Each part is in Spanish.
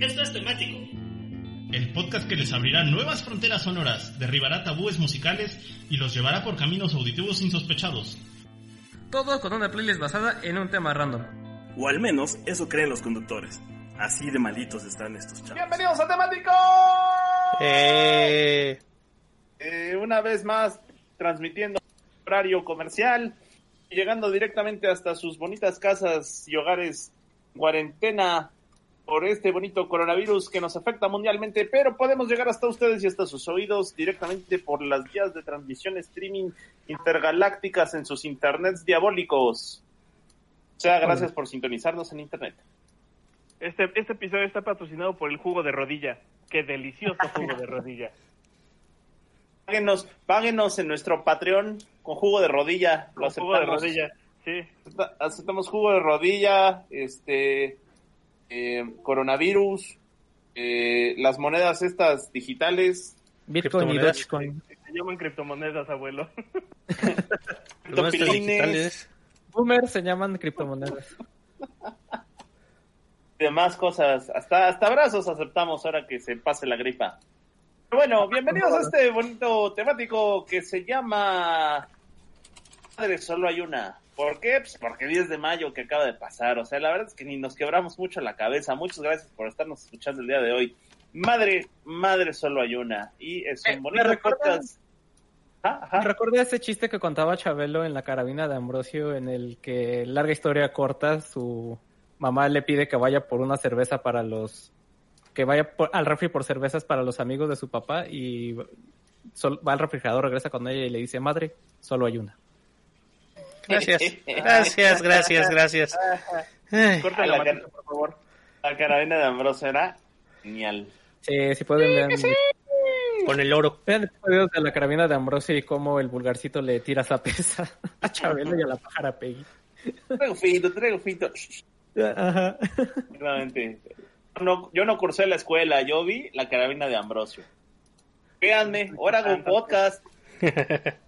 Esto es temático. El podcast que les abrirá nuevas fronteras sonoras, derribará tabúes musicales y los llevará por caminos auditivos insospechados. Todo con una playlist basada en un tema random. O al menos eso creen los conductores. Así de malitos están estos chavos. ¡Bienvenidos a Temático! Eh, Eh, una vez más, transmitiendo horario comercial, y llegando directamente hasta sus bonitas casas y hogares en cuarentena por este bonito coronavirus que nos afecta mundialmente, pero podemos llegar hasta ustedes y hasta sus oídos directamente por las vías de transmisión streaming intergalácticas en sus internets diabólicos. O sea, gracias por sintonizarnos en internet. Este, este episodio está patrocinado por el jugo de rodilla. Qué delicioso jugo de rodilla. Páguenos, páguenos en nuestro Patreon con jugo de rodilla. Lo Con jugo de aceptamos. rodilla. Sí. Acepta- aceptamos jugo de rodilla, este, eh, coronavirus, eh, las monedas estas digitales, Bitcoin y Criptomonedas. Dogecoin. Se llaman criptomonedas, abuelo. los nuestros topilines, digitales. Boomers se llaman criptomonedas. y demás cosas. Hasta, hasta abrazos aceptamos ahora que se pase la gripa. Pero bueno, bienvenidos a este bonito temático que se llama Madre, solo hay una. ¿Por qué? Pues porque 10 de mayo que acaba de pasar. O sea, la verdad es que ni nos quebramos mucho la cabeza. Muchas gracias por estarnos escuchando el día de hoy. Madre, madre, solo hay una. Y es Eh, un ¿me bonito recuerdas? podcast. Ah, ajá. Recuerda ese chiste que contaba Chabelo en la carabina de Ambrosio, en el que, larga historia corta, su mamá le pide que vaya por una cerveza para los. que vaya por- al refri por cervezas para los amigos de su papá y sol- va al refrigerador, regresa con ella y le dice: Madre, solo hay una. Gracias, gracias, gracias, gracias. Corta la la cara. por favor. La carabina de Ambrosio era genial. Sí, si pueden ver. Con el oro. Vean episodios de la carabina de Ambrosio y cómo el vulgarcito le tira zapesa a Chabelo y a la pájara Peggy. Traigo fito, traigo fito. Ajá. Realmente. No, yo no cursé la escuela, yo vi la carabina de Ambrosio. Véanme, ahora hago un podcast.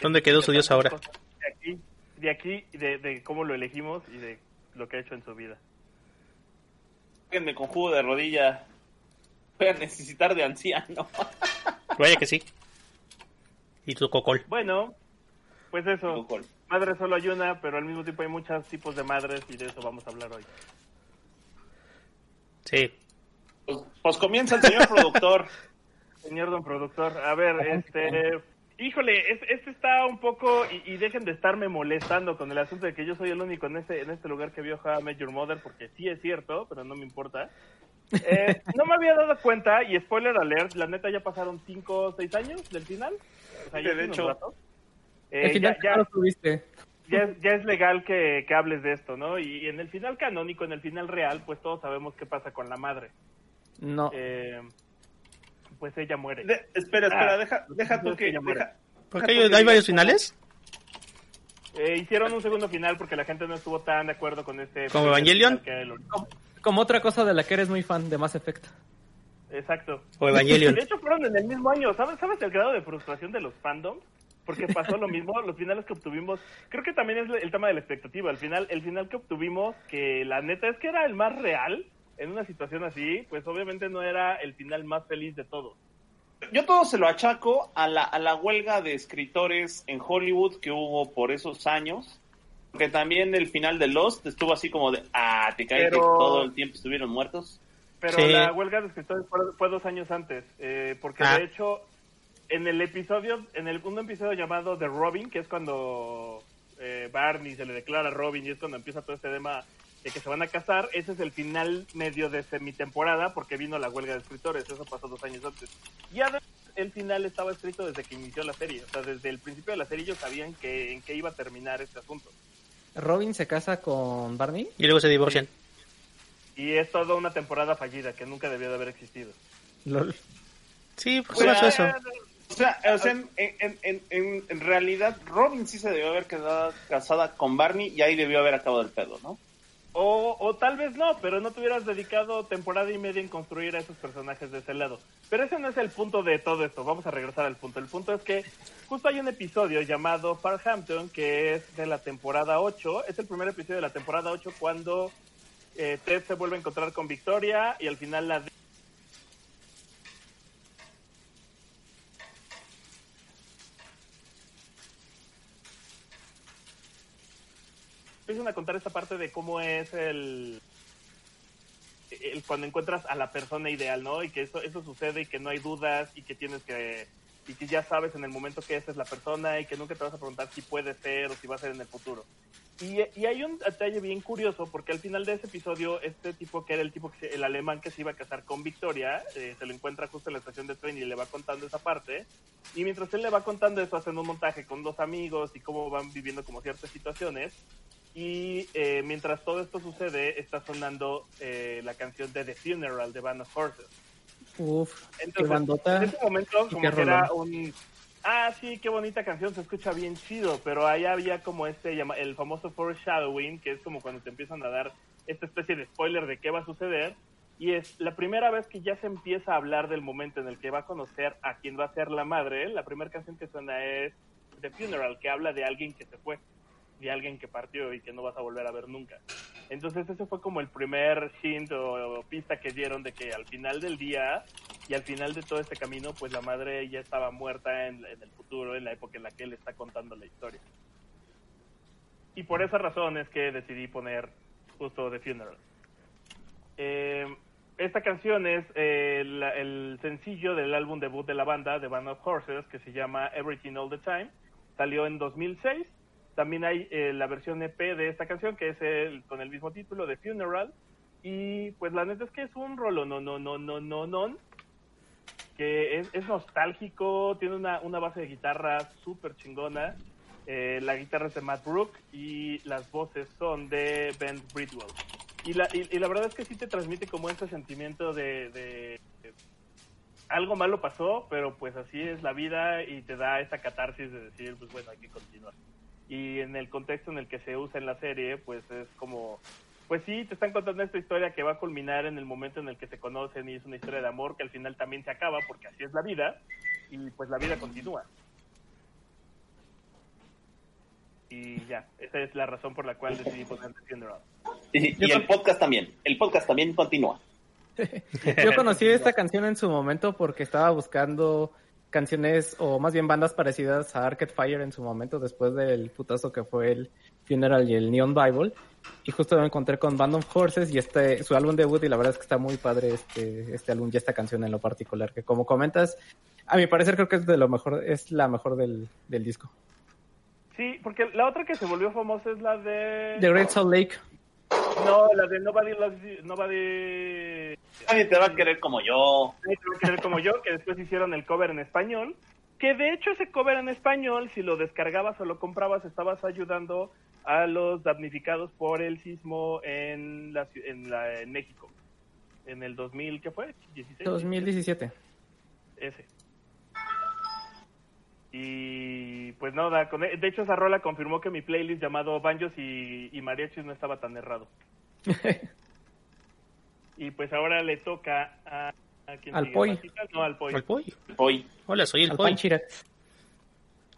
¿Dónde quedó su dios ahora? De aquí, de aquí, de, de cómo lo elegimos y de lo que ha hecho en su vida. Véanme con jugo de rodilla. Voy a necesitar de anciano. Vaya que sí. Y tu cocol. Bueno, pues eso. Cocol. Madre solo hay una, pero al mismo tiempo hay muchos tipos de madres y de eso vamos a hablar hoy. Sí. Pues, pues comienza el señor productor. Señor don productor, a ver, este... Híjole, es- este está un poco... Y, y dejen de estarme molestando con el asunto de que yo soy el único en este, en este lugar que vio How I Met Your Mother, porque sí es cierto, pero no me importa. Eh, no me había dado cuenta, y spoiler alert, la neta ya pasaron 5 o 6 años del final. O sea, ya Sí, de hecho. Eh, El final ya, no lo tuviste. ya es, ya es legal que, que hables de esto, ¿no? Y en el final canónico, en el final real, pues todos sabemos qué pasa con la madre. No. Eh, pues ella muere. De- espera, espera, Ah, deja, deja tú que. Deja, ¿Por qué hay, hay varios finales? Eh, hicieron un segundo final porque la gente no estuvo tan de acuerdo con este... ¿Como Evangelion? el. Como otra cosa de la que eres muy fan de Mass Effect. Exacto. O Evangelion. De hecho, fueron en el mismo año. ¿Sabes, ¿Sabes el grado de frustración de los fandoms? Porque pasó lo mismo, los finales que obtuvimos. Creo que también es el tema de la expectativa. Al final, el final que obtuvimos, que la neta es que era el más real en una situación así, pues obviamente no era el final más feliz de todos. Yo todo se lo achaco a la, a la huelga de escritores en Hollywood que hubo por esos años. Que también el final de Lost estuvo así como de, ah, te cae que Pero- todo el tiempo estuvieron muertos. Pero Sí. la huelga de escritores fue, fue dos años antes, eh, porque Ah. de hecho en el episodio, en el un episodio llamado The Robin, que es cuando eh, Barney se le declara a Robin y es cuando empieza todo este tema de que se van a casar, ese es el final medio de semitemporada porque vino la huelga de escritores, eso pasó dos años antes. Y además el final estaba escrito desde que inició la serie, o sea, desde el principio de la serie ellos sabían que en qué iba a terminar este asunto. Robin se casa con Barney. Y luego se divorcian. Y es toda una temporada fallida que nunca debió de haber existido. Lol. Sí, ¿por Pues, eso? O sea, o sea en, en, en, en, en realidad Robin sí se debió haber quedado casada con Barney y ahí debió haber acabado el pedo, ¿no? O, o tal vez no, pero no te hubieras dedicado temporada y media en construir a esos personajes de ese lado. Pero ese no es el punto de todo esto. Vamos a regresar al punto. El punto es que justo hay un episodio llamado Farhampton que es de la temporada 8. Es el primer episodio de la temporada 8 cuando eh, Ted se vuelve a encontrar con Victoria y al final la empiezan a contar esta parte de cómo es el, cuando encuentras a la persona ideal, ¿no? Y que eso, eso sucede y que no hay dudas y que tienes que y que ya sabes en el momento que esa es la persona y que nunca te vas a preguntar si puede ser o si va a ser en el futuro. Y, y hay un detalle bien curioso porque al final de ese episodio este tipo que era el tipo que se- el alemán que se iba a casar con Victoria eh, se lo encuentra justo en la estación de tren y le va contando esa parte y mientras él le va contando eso hacen un montaje con dos amigos y cómo van viviendo como ciertas situaciones y eh, mientras todo esto sucede, está sonando eh, la canción de The Funeral de Band of Horses. Uf, qué Entonces, bandota. En ese momento, como qué que era un. Ah, sí, qué bonita canción, se escucha bien chido, pero ahí había como este, el famoso foreshadowing, que es como cuando te empiezan a dar esta especie de spoiler de qué va a suceder. Y es la primera vez que ya se empieza a hablar del momento en el que va a conocer a quien va a ser la madre. La primera canción que suena es The Funeral, que habla de alguien que se fue, de alguien que partió y que no vas a volver a ver nunca. Entonces ese fue como el primer hint o, o pista que dieron de que al final del día y al final de todo este camino, pues la madre ya estaba muerta en, en el futuro, en la época en la que él está contando la historia. Y por esa razón es que decidí poner justo The Funeral. Eh, esta canción es eh, el sencillo del álbum debut de la banda, The Band of Horses, que se llama Everything All the Time. Salió en 2006. También hay eh, la versión EP de esta canción, que es el, con el mismo título, The Funeral. Y pues la neta es que es un rolo, no, no, no, no, no, no, que es, es nostálgico, tiene una, una base de guitarra súper chingona. Eh, la guitarra es de Matt Brook y las voces son de Ben Bridwell. Y la, y, y la verdad es que sí te transmite como ese sentimiento de, de- de algo malo pasó, pero pues así es la vida y te da esa catarsis de decir, pues bueno, hay que continuar. Y en el contexto en el que se usa en la serie, pues es como, pues sí, te están contando esta historia que va a culminar en el momento en el que se conocen y es una historia de amor que al final también se acaba porque así es la vida y pues la vida continúa. Y ya, esa es la razón por la cual decidí poner The Funeral. Y, y el podcast también. El podcast también continúa. Yo conocí esta canción en su momento porque estaba buscando canciones o más bien bandas parecidas a Arcade Fire en su momento después del putazo que fue el Funeral y el Neon Bible. Y justo me encontré con Band of Horses y este su álbum debut y la verdad es que está muy padre este este álbum y esta canción en lo particular que como comentas a mi parecer creo que es de lo mejor es la mejor del, del disco. Sí, porque la otra que se volvió famosa es la de... The Great Salt Lake No, la de Nobody Loves You, Nobody... Nadie te va a querer como yo. Nadie te va a querer como yo, que después hicieron el cover en español. Que de hecho ese cover en español, si lo descargabas o lo comprabas, estabas ayudando a los damnificados por el sismo en, la, en, la, en México. En el 2000, ¿qué fue? 16. 2017 Ese. Y pues nada, con- de hecho esa rola confirmó que mi playlist llamado Banjos y, y Mariachis no estaba tan errado. Y pues ahora le toca a... ¿a quién Al? Poi. No, al Poi. El Poi. Hola, soy el Al Poi. Panchirac.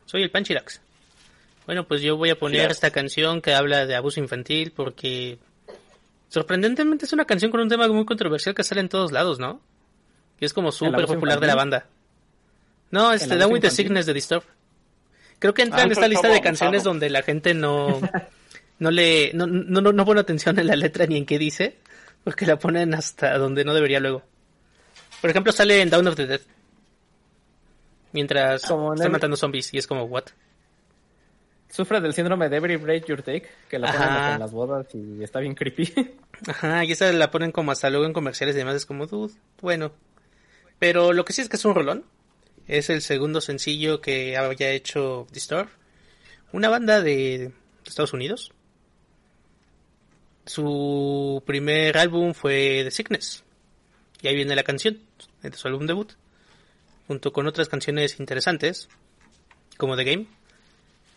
Soy el Panchilax. Bueno, pues yo voy a poner esta canción que habla de abuso infantil porque sorprendentemente es una canción con un tema muy controversial que sale en todos lados, ¿no? Que es como súper popular de la banda. No, ¿El este Down with the? Sickness de Disturb. Creo que entra Ah, en esta lista de canciones donde la gente no no le no, no, no, no pone atención en la letra ni en qué dice, porque la ponen hasta donde no debería luego. Por ejemplo, sale en Down of the Dead. Mientras Como están el- matando zombies y es como what? Sufre del síndrome de Every Break Your Take, que la ponen Ajá. en las bodas y está bien creepy. Ajá, y esa la ponen como hasta luego en comerciales y demás, es como, dude, bueno. Pero lo que sí es que es un rolón. Es el segundo sencillo que había hecho Disturb. Una banda de Estados Unidos. Su primer álbum fue The Sickness. Y ahí viene la canción de su álbum debut. Junto con otras canciones interesantes, como The Game.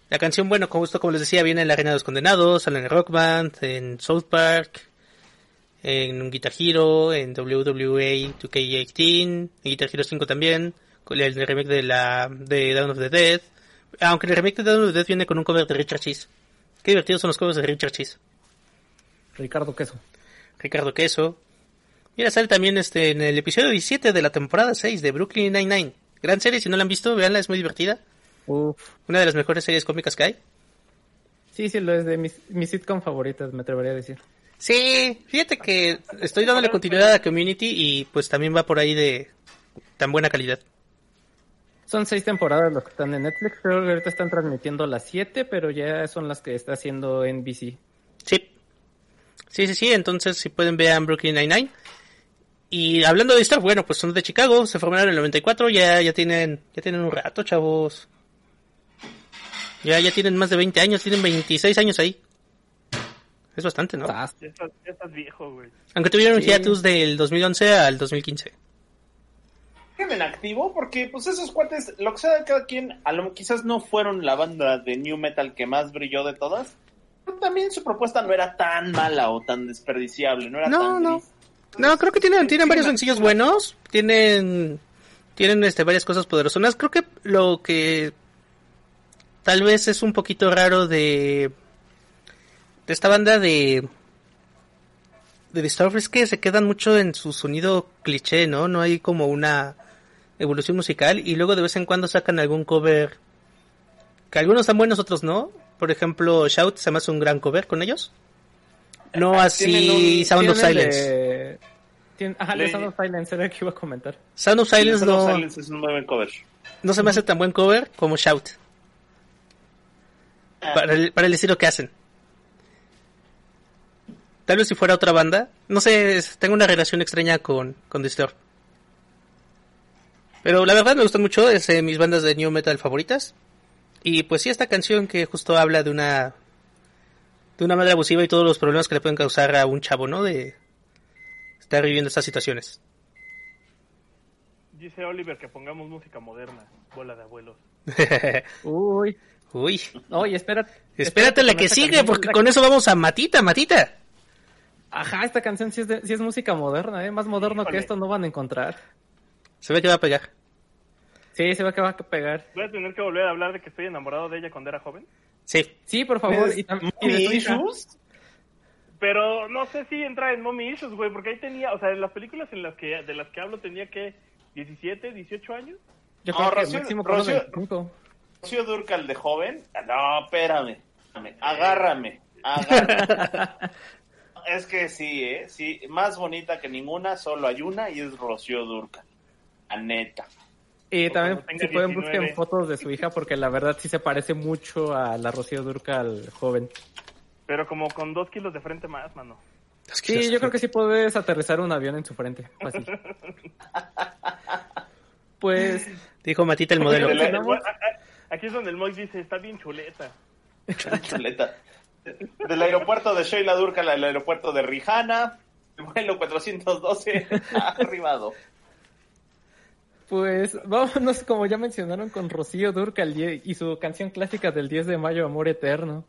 La canción, bueno, como esto como les decía, viene en La Reina de los Condenados, sale en Rock Band, en South Park, en Guitar Hero, en WWE 2K18, en Guitar Hero 5 también, el remake de la de Dawn of the Dead. Aunque el remake de Dawn of the Dead viene con un cover de Richard Cheese. Qué divertidos son los covers de Richard Cheese. Ricardo Queso. Ricardo Queso. Mira, sale también este en el episodio 17 de la temporada 6 de Brooklyn Nine-Nine. Gran serie, si no la han visto, veanla, es muy divertida. Uf. Una de las mejores series cómicas que hay. Sí, sí, lo es de mis, mis sitcom favoritas, me atrevería a decir. Sí, fíjate que estoy dándole continuidad a Community y pues también va por ahí de tan buena calidad. Son seis temporadas los que están en Netflix. Creo que ahorita están transmitiendo las siete, pero ya son las que está haciendo NBC. Sí. Sí, sí, sí. Entonces, si pueden ver Brooklyn Nine-Nine. Y hablando de Star, bueno, pues son de Chicago, se formaron en el 94, ya, ya tienen, ya tienen un rato, chavos. Ya, ya tienen más de 20 años, tienen 26 años ahí. Es bastante, ¿no? Ya estás, ya estás viejo, güey. Aunque tuvieron un Sí. hiatus del 2011 al 2015. En activo porque pues esos cuates, lo que sea de cada quien, a lo, quizás no fueron la banda de New Metal que más brilló de todas, pero también su propuesta no era tan mala o tan desperdiciable, no era No, tan no. No, creo que tienen, tienen varios sencillos buenos. Tienen, tienen este, varias cosas poderosas. Creo que lo que tal vez es un poquito raro de, de esta banda de, de Disturbed es que se quedan mucho en su sonido cliché, ¿no? No hay como una evolución musical y luego de vez en cuando sacan algún cover que algunos están buenos, otros no. Por ejemplo, Shout se me hace un gran cover con ellos. No Tienen así un- Sound of Silence. de- Ajá, Sound of Silence era el que iba a comentar. Sound of Silence Sound of no, Silence es un muy buen cover. no se me hace tan buen cover como Shout. Para el, para el estilo que hacen. Tal vez si fuera otra banda. No sé, tengo una relación extraña con, con Disturbed. Pero la verdad me gustan mucho, es de mis bandas de new metal favoritas. Y pues sí, esta canción que justo habla de una de una madre abusiva y todos los problemas que le pueden causar a un chavo, ¿no? De estar viviendo estas situaciones. Dice Oliver que pongamos música moderna, bola de abuelos. Uy. Uy, Oye, espera. espérate la que sigue porque con eso vamos a Matita, Matita. Ajá, esta canción sí es, de- sí es música moderna, ¿eh? Más moderno Híjole. que esto no van a encontrar. Se ve que va a pegar. Sí, se ve que va a pegar. Voy a tener que volver a hablar de que estoy enamorado de ella cuando era joven. Sí. Sí, por favor. ¿Es Y, y. Issues? Pero no sé si entra en Mommy Issues, güey, porque ahí tenía, o sea, en las películas en las que de las que hablo tenía que 17, 18 años. Yo No, creo que Rocío- máximo con unos Rocío- 25. Rocío Durcal de joven. No, espérame. espérame, Agárrame. Agárrame. es que sí, ¿eh? Sí, más bonita que ninguna, solo hay una y es Rocío Durcal. La neta. Y O también, si pueden, 19. busquen fotos de su hija, porque la verdad sí se parece mucho a la Rocío Durcal joven. Pero como con dos kilos de frente más, mano. Sí, yo creo que sí puedes aterrizar un avión en su frente. Fácil. Pues, Dijo Matita el modelo. A- Aquí es donde el Moy dice, está bien chuleta. Chuleta. Del aeropuerto de Sheila Durcal al aeropuerto de Rijana. El vuelo 412 ha arribado. Pues, vámonos, como ya mencionaron, con Rocío Durcal y su canción clásica del 10 de mayo, Amor Eterno.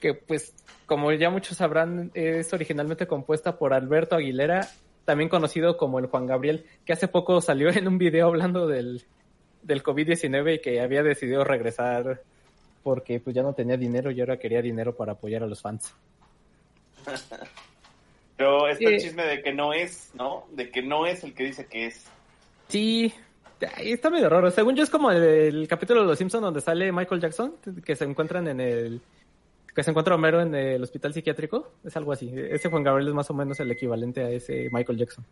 Que, pues, como ya muchos sabrán, es originalmente compuesta por Alberto Aguilera, también conocido como el Juan Gabriel, que hace poco salió en un video hablando del, del COVID-19 y que había decidido regresar porque pues ya no tenía dinero y ahora quería dinero para apoyar a los fans. Pero está el Sí. chisme de que no es, ¿no? De que no es el que dice que es. Sí, está medio raro. Según yo es como el, el capítulo de Los Simpsons donde sale Michael Jackson, que se encuentran en el... que se encuentra Homero en el hospital psiquiátrico. Es algo así. Ese Juan Gabriel es más o menos el equivalente a ese Michael Jackson.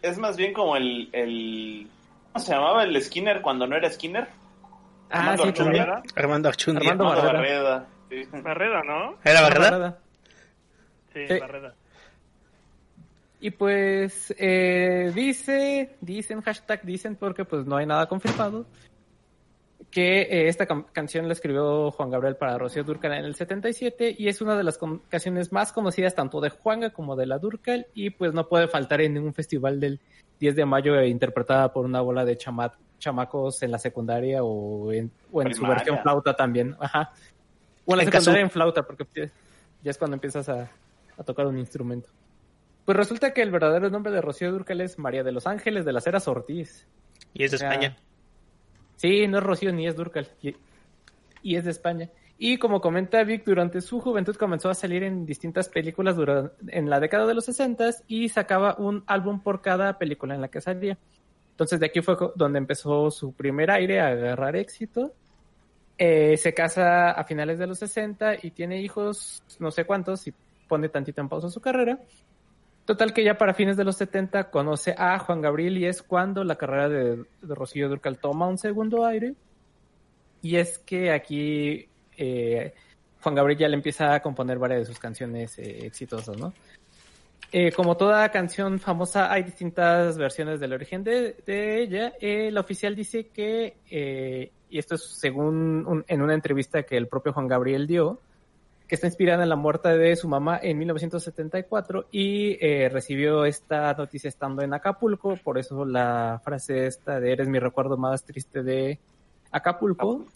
Es más bien como el, el... ¿Cómo se llamaba el Skinner cuando no era Skinner? Ah, Armando sí, también. Armando Archundia. Armando. Barreda. sí. Barreda, ¿no? ¿Era Barreda? Barreda. Sí, Sí. Barreda. Y pues eh, dice, dicen, hashtag dicen, porque pues no hay nada confirmado, que eh, esta canción la escribió Juan Gabriel para Rocío Durcal en el 77 y es una de las canciones más conocidas tanto de Juanga como de la Durcal y pues no puede faltar en ningún festival del 10 de mayo eh, interpretada por una bola de chama- chamacos en la secundaria o en, o en su versión flauta también. Ajá. O en la En secundaria caso- en flauta porque ya- ya es cuando empiezas a, a tocar un instrumento. Pues resulta que el verdadero nombre de Rocío Durcal es María de los Ángeles de las Heras Ortiz. Y es de O sea, España. Sí, no es Rocío ni es Durcal. Y, y es de España. Y como comenta Vic, durante su juventud comenzó a salir en distintas películas durante, en la década de los 60 y sacaba un álbum por cada película en la que salía. Entonces de aquí fue donde empezó su primer aire a agarrar éxito. Eh, se casa a finales de los 60 y tiene hijos no sé cuántos y pone tantito en pausa su carrera. Total que ya para fines de los 70 conoce a Juan Gabriel y es cuando la carrera de, de Rocío Durcal toma un segundo aire. Y es que aquí eh, Juan Gabriel ya le empieza a componer varias de sus canciones eh, exitosas, ¿no? Eh, como toda canción famosa, hay distintas versiones del origen de, de ella. La oficial dice que, y esto es según en una entrevista que el propio Juan Gabriel dio, que está inspirada en la muerte de su mamá en 1974 y eh, recibió esta noticia estando en Acapulco, por eso la frase esta de eres mi recuerdo más triste de Acapulco.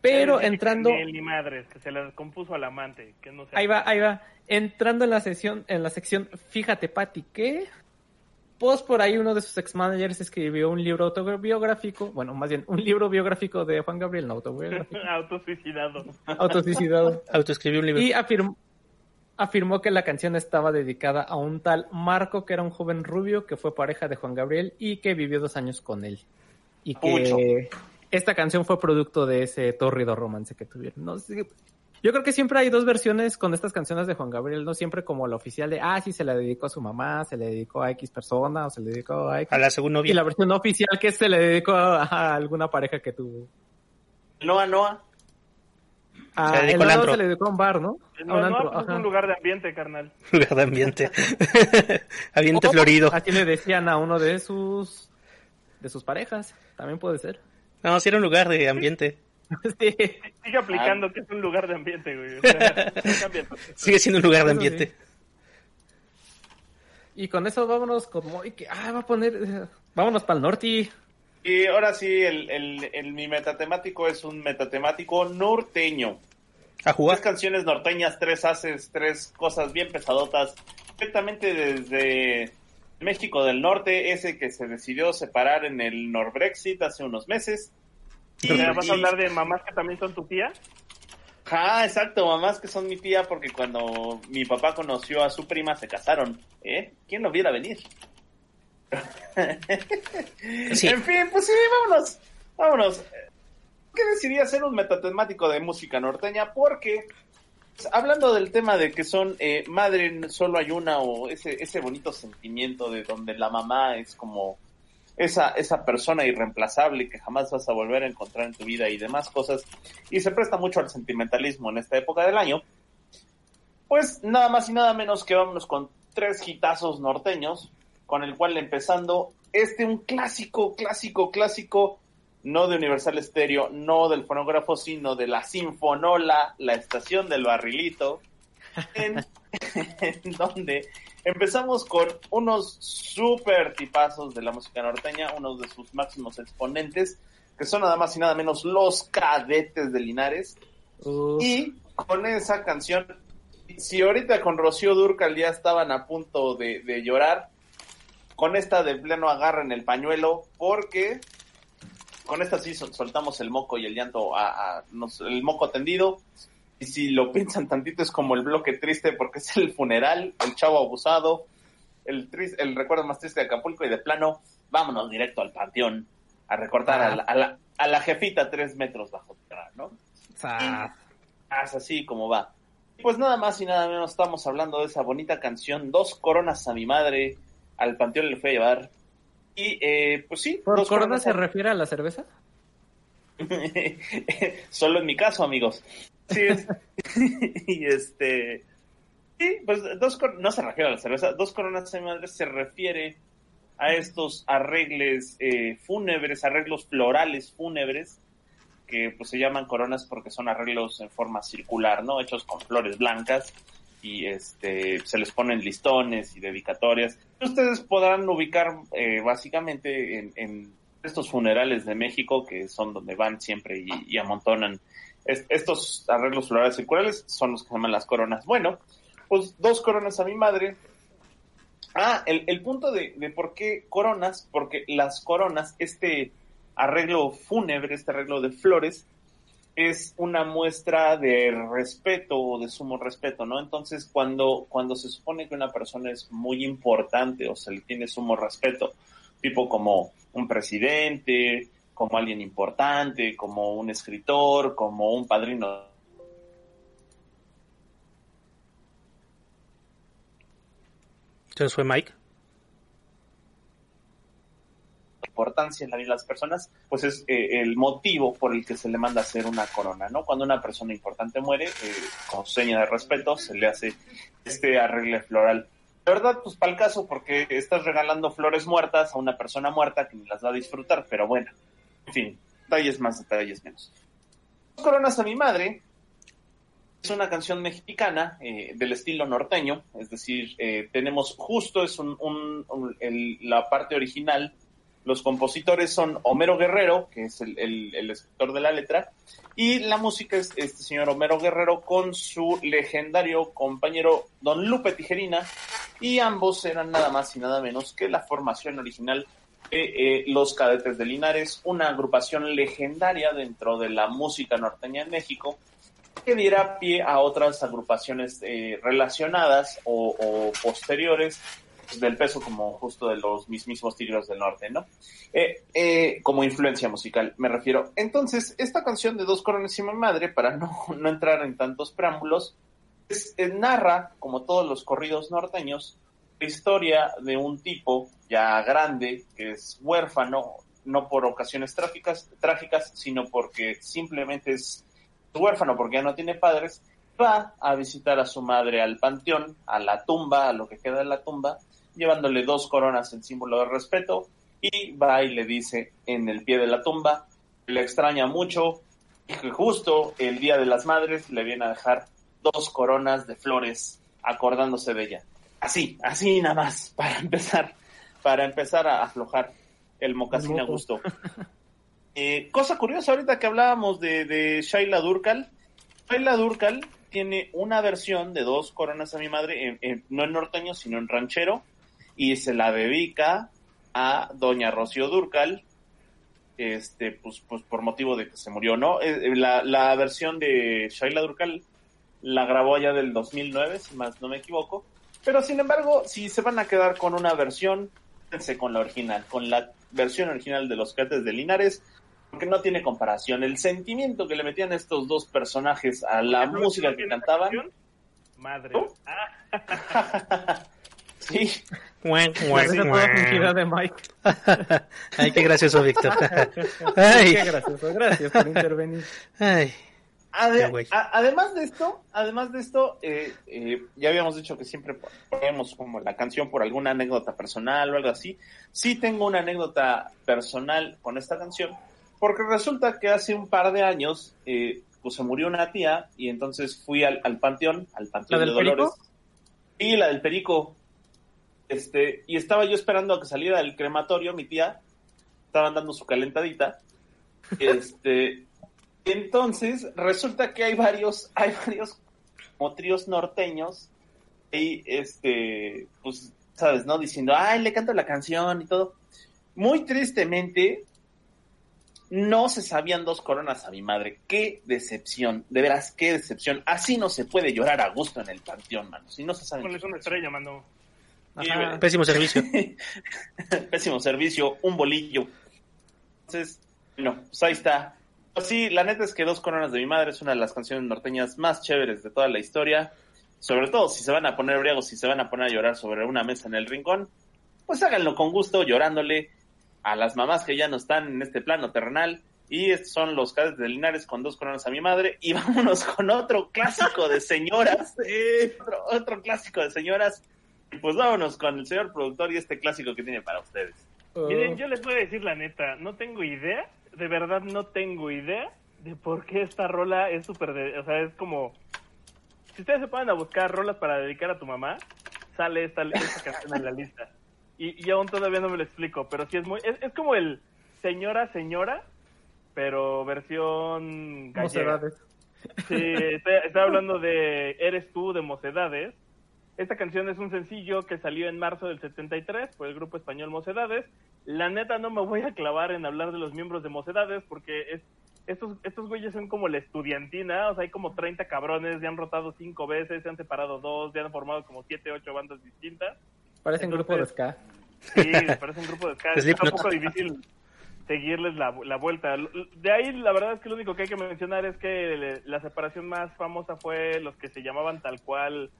Pero entrando... Ni, madres, que se las compuso al amante, que no sé. Ahí va, ahí va. Entrando en la sesión, en la sección, fíjate, Pati, que pues por ahí uno de sus ex managers escribió un libro autobiográfico, bueno, más bien un libro biográfico de Juan Gabriel, no autobiográfico, Autosuicidado. autosuicidado. Autoescribió un libro. Y afirmó, afirmó que la canción estaba dedicada a un tal Marco, que era un joven rubio que fue pareja de Juan Gabriel y que vivió dos años con él. Y que esta canción fue producto de ese tórrido romance que tuvieron. No sé, yo creo que siempre hay dos versiones con estas canciones de Juan Gabriel, no siempre como la oficial de, ah, sí, se la dedicó a su mamá, se le dedicó a X persona o se le dedicó a X. A la segunda Y novia. la versión oficial que se le dedicó a, a alguna pareja que tuvo. Noa Noa. A, Se dedicó el antro. se le dedicó a un bar, ¿no? A No, un no, antro, pues un lugar de ambiente, carnal. Lugar de ambiente. ambiente florido. Así le decían a uno de sus de sus parejas. También puede ser. No, sí era un lugar de ambiente. Sí. Sigue aplicando Ah. que es un lugar de ambiente, güey. O sea, no. Sigue siendo un lugar de ambiente. sí. Y con eso vámonos que ah, va a poner. vámonos para el norte. Y ahora sí, el, el, el- mi metatemático es un metatemático norteño. A Tres jugar. canciones norteñas, tres haces, tres cosas bien pesadotas. Directamente desde México del Norte, ese que se decidió separar en el Norbrexit hace unos meses. ¿Y me vas y- a hablar de mamás que también son tu tía? Ah, exacto, mamás que son mi tía porque cuando mi papá conoció a su prima se casaron. ¿Eh? ¿Quién lo viera venir? Sí. En fin, pues sí, vámonos. Vámonos. ¿Qué decidí hacer un metatemático de música norteña? Porque, pues, hablando del tema de que son eh, madre solo hay una o ese, ese bonito sentimiento de donde la mamá es como esa, esa persona irreemplazable que jamás vas a volver a encontrar en tu vida y demás cosas, y se presta mucho al sentimentalismo en esta época del año, pues nada más y nada menos que vámonos con tres hitazos norteños, con el cual empezando este un clásico, clásico, clásico, no de Universal Stereo, no del fonógrafo, sino de la Sinfonola, la estación del barrilito, en donde empezamos con unos super tipazos de la música norteña, unos de sus máximos exponentes, que son nada más y nada menos los cadetes de Linares, y con esa canción, si ahorita con Rocío Durcal ya estaban a punto de, de llorar, con esta de pleno agarren el pañuelo, porque con esta sí sol- soltamos el moco y el llanto, a, a- nos- el moco tendido. Y si lo piensan tantito es como el bloque triste porque es el funeral, el chavo abusado, el, tris- el recuerdo más triste de Acapulco y de plano, vámonos directo al panteón a recortar a la, a la- a la jefita tres metros bajo tierra, ¿no? Ah, es así como va. Y Pues nada más y nada menos estamos hablando de esa bonita canción, Dos coronas a mi madre, al panteón le fue a llevar. Y eh, pues sí, ¿Por dos corona coronas se refiere a la cerveza? Solo en mi caso, amigos. Sí, es- y este. Sí, pues dos no se refiere a la cerveza, dos coronas de madre se refiere a estos arregles eh, fúnebres, arreglos florales fúnebres, que pues se llaman coronas porque son arreglos en forma circular, ¿no? Hechos con flores blancas y este se les ponen listones y dedicatorias. Ustedes podrán ubicar eh, básicamente en, estos funerales de México, que son donde van siempre y amontonan es- estos arreglos florales circulares, son los que se llaman las coronas. Bueno, pues dos coronas a mi madre. Ah, el, el punto de, de por qué coronas, porque las coronas, este arreglo fúnebre, este arreglo de flores, es una muestra de respeto o de sumo respeto, ¿no? Entonces, cuando, cuando se supone que una persona es muy importante o se le tiene sumo respeto, tipo como un presidente, como alguien importante, como un escritor, como un padrino Entonces fue Mike. importancia en la vida de las personas, pues es eh, el motivo por el que se le manda a hacer una corona, ¿no? Cuando una persona importante muere, eh, con seña de respeto, se le hace este arregle floral. La verdad, pues para el caso, porque estás regalando flores muertas a una persona muerta que ni las va a disfrutar, pero bueno, en fin, detalles más, detalles menos. Dos coronas a mi madre. Es una canción mexicana eh, del estilo norteño, es decir, eh, tenemos justo es un, la parte original. Los compositores son Homero Guerrero, que es el, el- escritor de la letra, y la música es este señor Homero Guerrero con su legendario compañero Don Lupe Tijerina, y ambos eran nada más y nada menos que la formación original eh, Los Cadetes de Linares, una agrupación legendaria dentro de la música norteña en México, que diera pie a otras agrupaciones eh, relacionadas o, posteriores del peso como justo de los mismísimos Tigres del Norte, ¿no? Eh, como influencia musical, me refiero. Entonces, esta canción de Dos Coronas y mi Madre, para no, no entrar en tantos preámbulos, narra, como todos los corridos norteños, historia de un tipo ya grande, que es huérfano, no por ocasiones trágicas, trágicas sino porque simplemente es huérfano, porque ya no tiene padres, va a visitar a su madre al panteón, a la tumba, a lo que queda de la tumba, llevándole dos coronas en símbolo de respeto, y va y le dice en el pie de la tumba, le extraña mucho, y que justo el Día de las Madres le viene a dejar dos coronas de flores, acordándose de ella. Así, así nada más, para empezar, para empezar a aflojar el mocasín a gusto. Eh, cosa curiosa, ahorita que hablábamos de, de Shaila Durkal, Shaila Durkal tiene una versión de dos coronas a mi madre, en- en- no en norteño, sino en ranchero, y se la dedica a doña Rocío Durcal, este, pues, pues por motivo de que se murió, ¿no? Eh, eh, La, la versión de Shaila Durcal la grabó allá del 2009, si más no me equivoco, pero sin embargo, si se van a quedar con una versión, quédense con la original, con la versión original de los Cates de Linares, porque no tiene comparación. El sentimiento que le metían estos dos personajes a la ¿No música que cantaban? Madre. ¿No? Ah, sí, toda guan. fingida de Mike. Ay, qué gracioso, Víctor. Qué Ay, gracioso. Gracias por intervenir. ay. Ade- a- además de esto, además de esto, eh, eh, ya habíamos dicho que siempre ponemos como la canción por alguna anécdota personal o algo así. Sí tengo una anécdota personal con esta canción, porque resulta que hace un par de años, eh, pues se murió una tía y entonces fui al, al panteón, al panteón ¿La de Perico? Dolores. Y la del Perico. Este, y estaba yo esperando a que saliera del crematorio, mi tía, estaban dando su calentadita. Este, entonces, resulta que hay varios, hay varios como tríos norteños y este, pues, sabes, ¿no? Diciendo, ay, le canto la canción y todo. Muy tristemente, no se sabían dos coronas a mi madre. Qué decepción, de veras, qué decepción. Así no se puede llorar a gusto en el panteón, mano. Si no se saben. Ponles una estrella, mano. Ajá. Pésimo servicio. Pésimo servicio, un bolillo. Entonces, bueno, pues ahí está. Pues sí, la neta es que Dos Coronas de mi Madre es una de las canciones norteñas más chéveres de toda la historia. Sobre todo si se van a poner briagos, si se van a poner a llorar sobre una mesa en el rincón, pues háganlo con gusto, llorándole a las mamás que ya no están en este plano terrenal. Y estos son los cadetes de Linares con Dos Coronas a mi Madre. Y vámonos con otro clásico de señoras. otro, otro clásico de señoras. Y pues vámonos con el señor productor y este clásico que tiene para ustedes. Oh. Miren, yo les voy a decir la neta, no tengo idea, de verdad no tengo idea de por qué esta rola es súper, de- o sea, es como, si ustedes se ponen a buscar rolas para dedicar a tu mamá, sale esta, esta canción en la lista. Y, y aún todavía no me lo explico, pero sí es muy, es, es como el señora, señora, pero versión gallega. Mocedades. Sí, estoy, estoy hablando de Eres tú de Mocedades. Esta canción es un sencillo que salió en marzo del 73 por el grupo español Mocedades. La neta no me voy a clavar en hablar de los miembros de Mocedades porque es estos, estos güeyes son como la estudiantina, o sea, hay como 30 cabrones, ya han rotado cinco veces, se han separado dos, ya han formado como siete, ocho bandas distintas. Parece un grupo de ska. Sí, parece un grupo de ska. es un poco difícil seguirles la, la, vuelta. De ahí, la verdad es que lo único que hay que mencionar es que la separación más famosa fue los que se llamaban tal cual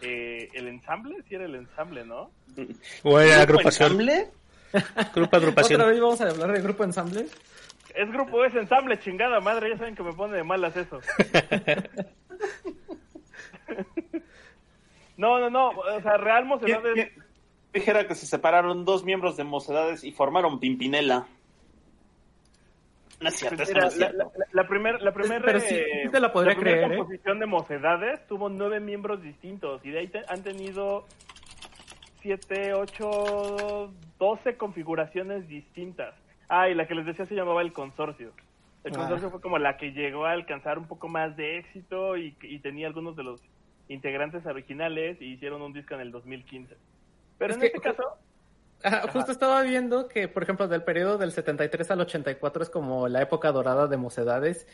eh, el ensamble, si era el ensamble, ¿no? ¿O era la agrupación? ¿Ensamble? Grupo agrupación. ¿Otra vez vamos a hablar de grupo ensamble? Es grupo, es ensamble, chingada madre, ya saben que me pone de malas eso. no, no, no, o sea, Real Mocedades... Dijera que se separaron dos miembros de Mocedades y formaron Pimpinela. No es cierto, pues es la, la, primera la primer, Pero sí, eh, te la podría creer, ¿eh? composición de Mocedades tuvo nueve miembros distintos y de ahí han tenido siete, ocho, doce configuraciones distintas. Ah, y la que les decía se llamaba el consorcio. El ah. consorcio fue como la que llegó a alcanzar un poco más de éxito y, tenía algunos de los integrantes originales y hicieron un disco en el 2015. Pero en este caso... justo estaba viendo que, por ejemplo, del periodo del 73 al 84 es como la época dorada de Mocedades.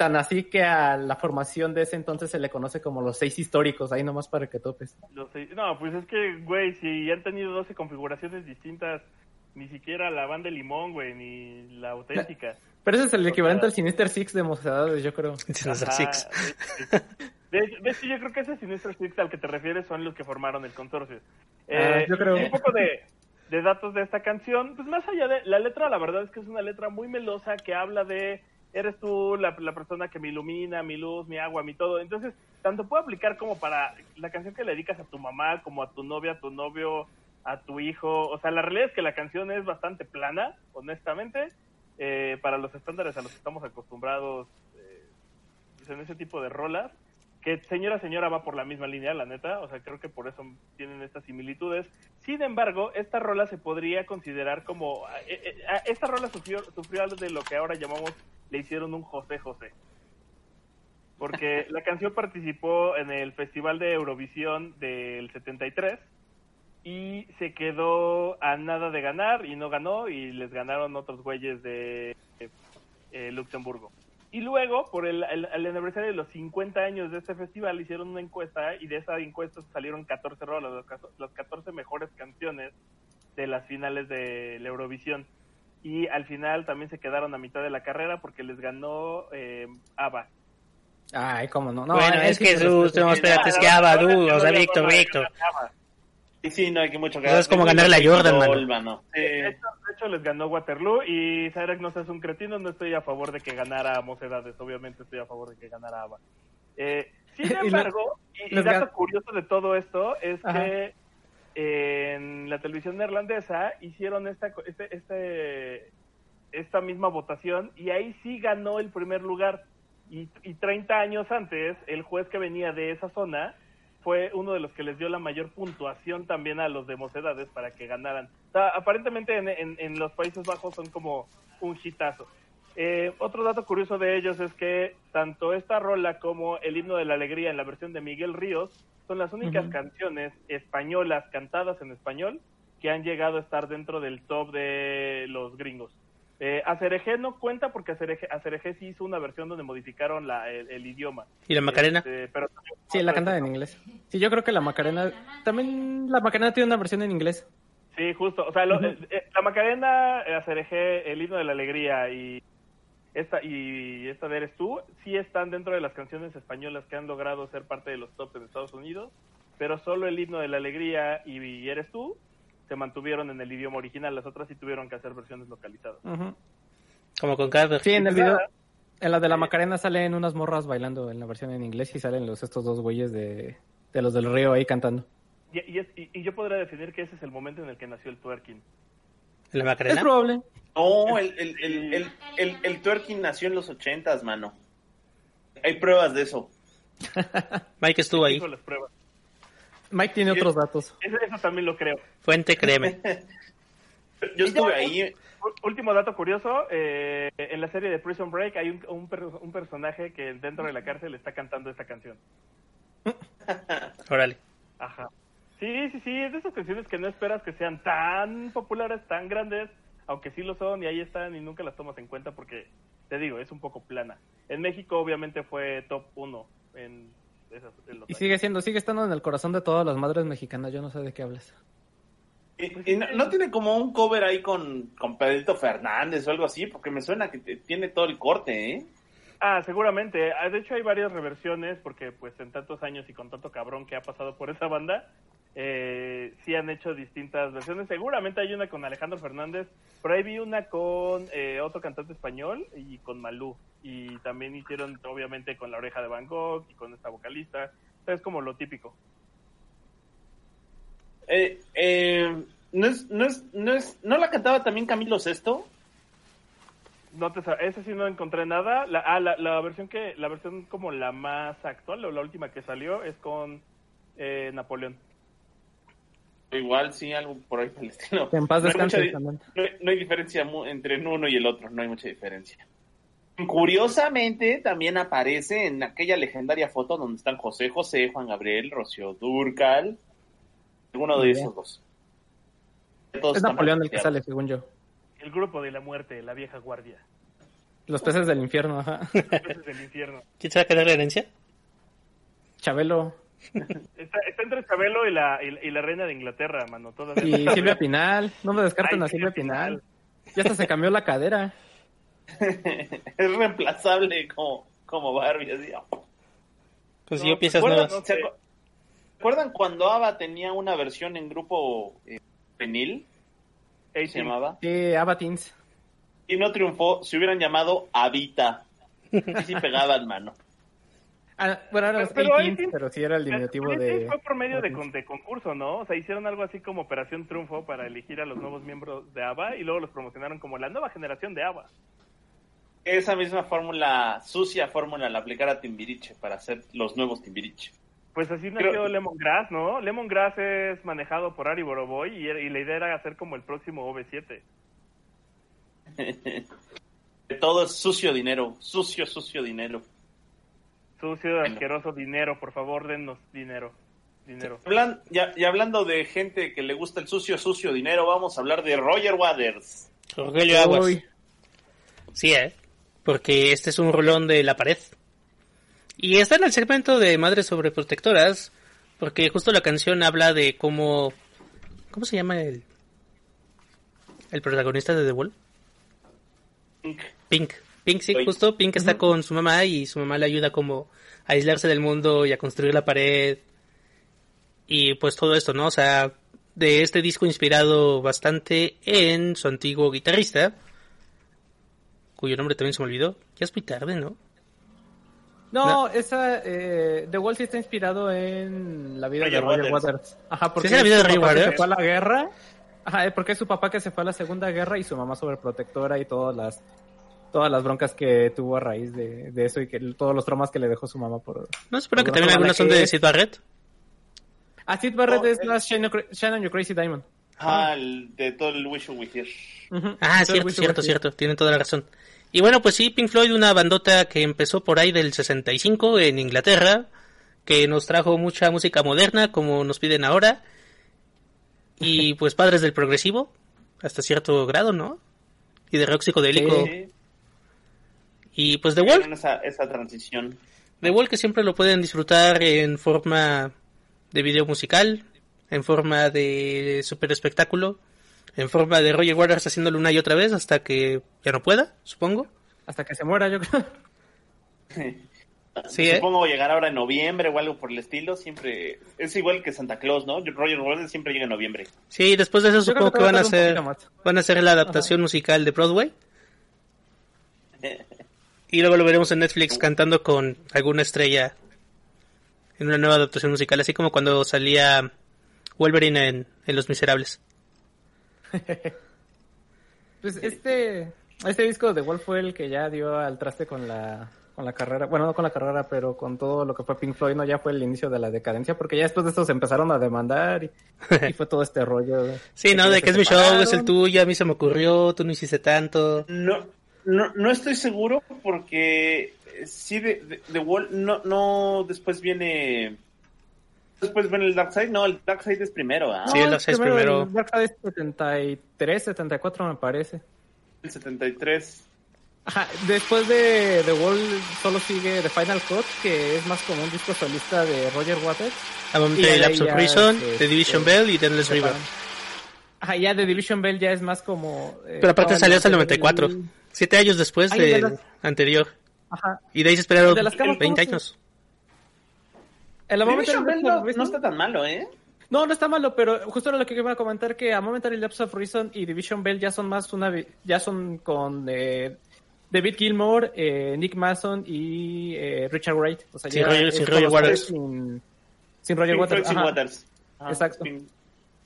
Tan así que a la formación de ese entonces se le conoce como los seis históricos, ahí nomás para que topes. no, pues es que, güey, si han tenido 12 configuraciones distintas ni siquiera la banda de limón, güey, ni la auténtica. Pero ese es el equivalente al Sinister Six de Mocedades, yo creo. Sinister Six. De, hecho, yo creo que ese Sinister Six al que te refieres son los que formaron el consorcio. Ah, yo creo. Un poco de, de datos de esta canción, pues más allá de la letra, la verdad es que es una letra muy melosa que habla de eres tú la, la, persona que me ilumina, mi luz, mi agua, mi todo. Entonces, tanto puede aplicar como para la canción que le dedicas a tu mamá, como a tu novia, a tu novio, a tu hijo. O sea, la realidad es que la canción es bastante plana, honestamente, eh, para los estándares a los que estamos acostumbrados eh, en ese tipo de rolas. Que señora, señora va por la misma línea, la neta. O sea, creo que por eso tienen estas similitudes. Sin embargo, esta rola se podría considerar como. Eh, esta rola sufrió, sufrió algo de lo que ahora llamamos. Le hicieron un José José porque la canción participó en el Festival de Eurovisión del 73 y se quedó a nada de ganar y no ganó y les ganaron otros güeyes de eh, Luxemburgo. Y luego, por el, aniversario de los 50 años de este festival, hicieron una encuesta y de esa encuesta salieron 14 rolas, las 14 mejores canciones de las finales de la Eurovisión. Y al final también se quedaron a mitad de la carrera porque les ganó eh, ABBA. Ay, cómo no. no bueno, es, que, tú, no, espérate, es que ABBA, tú, o sea, Víctor, Víctor. Sí, sí, no hay que mucho que Es como ganar la Jordan, man. De, hecho, les ganó Waterloo y Cyrek no seas un cretino, no estoy a favor de que ganara Mocedades, obviamente estoy a favor de que ganara ABBA. Eh, sin embargo, y, el dato curioso de todo esto es que en la televisión neerlandesa hicieron esta, este, este, esta misma votación y ahí sí ganó el primer lugar. Y, y 30 años antes, el juez que venía de esa zona fue uno de los que les dio la mayor puntuación también a los de Mocedades para que ganaran. O sea, aparentemente en, en, los Países Bajos son como un hitazo. Eh, otro dato curioso de ellos es que tanto esta rola como el himno de la alegría en la versión de Miguel Ríos son las únicas canciones españolas cantadas en español que han llegado a estar dentro del top de los gringos. Eh, Acereje no cuenta porque Acereje, sí hizo una versión donde modificaron la, el, idioma. ¿Y la Macarena? Este, sí, la cantan en inglés. Sí, yo creo que la Macarena... También la Macarena tiene una versión en inglés. Sí, justo. O sea, eh, eh, la Macarena, Acereje, el himno de la alegría y esta y esta de Eres tú, sí están dentro de las canciones españolas que han logrado ser parte de los tops en Estados Unidos, pero solo el himno de la alegría y Eres tú se mantuvieron en el idioma original, las otras sí tuvieron que hacer versiones localizadas. Como con cada... Sí, en el video, en la de la Macarena salen unas morras bailando en la versión en inglés y salen los estos dos güeyes de, los del río ahí cantando. Y, y, yo podría definir que ese es el momento en el que nació el twerking. ¿La Macarena? Es probable. No, el, el, el, el, twerking nació en los ochentas, mano. Hay pruebas de eso. Mike estuvo ahí. Las pruebas. Mike tiene otros datos. Eso, también lo creo. Fuente, créeme. Yo estuve ahí. Último dato curioso, eh, en la serie de Prison Break hay un, un, personaje que dentro de la cárcel está cantando esta canción. Órale. Ajá. Sí, sí, sí, es de esas canciones que no esperas que sean tan populares, tan grandes, aunque sí lo son y ahí están y nunca las tomas en cuenta porque te digo, es un poco plana. En México obviamente fue top 1 en, esas, en los Y sigue siendo, sigue estando en el corazón de todas las madres mexicanas. Yo no sé de qué hablas. Y, y no, no tiene como un cover ahí con, con Pedrito Fernández o algo así, porque me suena que te- tiene todo el corte, ¿eh? Ah, seguramente. Ah, De hecho, hay varias reversiones porque, pues, en tantos años y con tanto cabrón que ha pasado por esa banda, eh, sí han hecho distintas versiones. Seguramente hay una con Alejandro Fernández, pero ahí vi una con eh, otro cantante español y con Malú. Y también hicieron, obviamente, con La Oreja de Van Gogh y con esta vocalista. O sea, es como lo típico. Eh, eh, ¿no, es, no, es, no, es, ¿No la cantaba también Camilo Sesto? No te sa- esa sí no encontré nada. La, ah, la, la versión que la versión como la más actual o la última que salió es con eh, Napoleón. Igual, sí, algo por ahí por el estilo. En paz No hay descanse mucha no hay, no hay diferencia entre uno y el otro, no hay mucha diferencia. Curiosamente, también aparece en aquella legendaria foto donde están José José, Juan Gabriel, Rocío Durcal, alguno de esos dos. Todos Es Napoleón el que sale, según yo. El grupo de la muerte, la vieja guardia. Los peces del infierno, ajá. Ese es el infierno. ¿Quién sabe qué es la herencia? Chabelo Está, está entre Chabelo y la, y, y la reina de Inglaterra, mano. Todavía y Silvia Pinal. No me descarten Ay, a Silvia Pinal. Ya hasta se cambió la cadera. es reemplazable como, como Barbie. Así. Pues No, yo piezas ¿Recuerdan, nuevas. ¿se acu- ¿Recuerdan cuando ABBA tenía una versión en grupo eh, penil? Se llamaba. Sí, Abatins. Y no triunfó, se hubieran llamado Avita. Y sí pegaban, mano. Ah, bueno, los Pero- pero 18, ahí sí- pero sí era el diminutivo de... Fue por medio de, con- de concurso, ¿no? O sea, hicieron algo así como Operación Triunfo para elegir a los nuevos miembros de ABBA y luego los promocionaron como la nueva generación de ABBA. Esa misma fórmula, sucia fórmula, la aplicara Timbiriche para hacer los nuevos Timbiriche. Pues así Creo- nació Lemongrass, ¿no? Lemongrass es manejado por Ari Boroboy y, y la idea era hacer como el próximo OV7. Todo es sucio dinero, sucio, sucio dinero. Sucio, Bueno. asqueroso dinero, por favor, dennos dinero. Dinero. Hablan- ya- y hablando de gente que le gusta el sucio, sucio dinero, vamos a hablar de Roger Waters. Rogelio Aguas. Uy, Sí, ¿eh? Porque este es un rolón de la pared. Y está en el segmento de Madres Sobreprotectoras, porque justo la canción habla de cómo... ¿Cómo se llama el... el protagonista de The Wall? Pink. Pink, sí, Oye. justo. Pink está con su mamá y su mamá le ayuda como a aislarse del mundo y a construir la pared. Y pues todo esto, ¿no? O sea, de este disco inspirado bastante en su antiguo guitarrista, cuyo nombre también se me olvidó. Ya es muy tarde, ¿no? No, No. esa eh, The Wall sí está inspirado en la vida Roger de Roger Waters. Waters. Ajá, porque ¿Sí es la vida de su Roger papá que Waters? se fue a la guerra. Ajá, eh, porque es su papá que se fue a la Segunda Guerra y su mamá sobreprotectora y todas las todas las broncas que tuvo a raíz de, de eso y que todos los traumas que le dejó su mamá por No, supongo que también algunas son que- de Sid Barrett. Ah, Sid Barrett No, es eh. la Shine, Your Cra- Shine on Your Crazy Diamond. Ah, el de todo el Wish You Were Here. Ah, Todo cierto, Wish cierto, cierto. Tienen toda la razón. Y bueno, pues sí, Pink Floyd, una bandota que empezó por ahí del 65 en Inglaterra, que nos trajo mucha música moderna, como nos piden ahora. Y pues padres del progresivo, hasta cierto grado, ¿no? Y de rock psicodélico. Sí. Y pues The Wall, Esa, esa transición. The Wall que siempre lo pueden disfrutar en forma de video musical, en forma de super espectáculo, en forma de Roger Waters haciéndolo una y otra vez hasta que ya no pueda, supongo. Hasta que se muera, yo creo. Sí, ¿eh? Supongo llegar ahora en noviembre o algo por el estilo. Siempre es igual que Santa Claus, ¿no? Roger Waters siempre llega en noviembre. Sí, después de eso Yo supongo que que van a hacer van a hacer la adaptación musical de Broadway. Y luego lo veremos en Netflix cantando con alguna estrella en una nueva adaptación musical, así como cuando salía Wolverine en, en Los Miserables. Pues este, este disco de Wolf fue el que ya dio al traste con la, con la carrera, bueno, no con la carrera, pero con todo lo que fue Pink Floyd, ¿no? Ya fue el inicio de la decadencia, porque ya después de esto se empezaron a demandar y, y fue todo este rollo. Sí, ¿no? De que es mi show, es el tuyo, a mí se me ocurrió, tú no hiciste tanto. No, no, no estoy seguro porque eh, sí de, de, de Wall no, no después viene después viene el Dark Side, no, el Dark Side es primero, ¿ah? Sí, el Dark Side es primero. El Dark Side es 73, 74 me parece. El 73. Ajá, después de The Wall solo sigue The Final Cut, que es más como un disco solista de Roger Waters. A Y Momentary de ahí Lapse of Reason, este, The Division Bell y The Endless River. Ajá, ya The Division Bell ya es más como... eh, Pero aparte toda salió hasta el 94. Siete años después Ay, de del las- anterior. Ajá. Y de ahí se esperaron De las camas, 20 ¿cómo años. El Division Bell no, está tan malo, ¿eh? No, no está malo, pero justo era lo que iba a comentar que a Momentary Lapse of Reason y Division Bell ya son más una ya son con eh, David Gilmour, eh, Nick Mason y eh, Richard Wright. O sea, Sin ya Roger- sin Roger Waters. Sin, sin Roger Waters. Floyd sin ajá. Waters. Ajá, Exacto. Sin,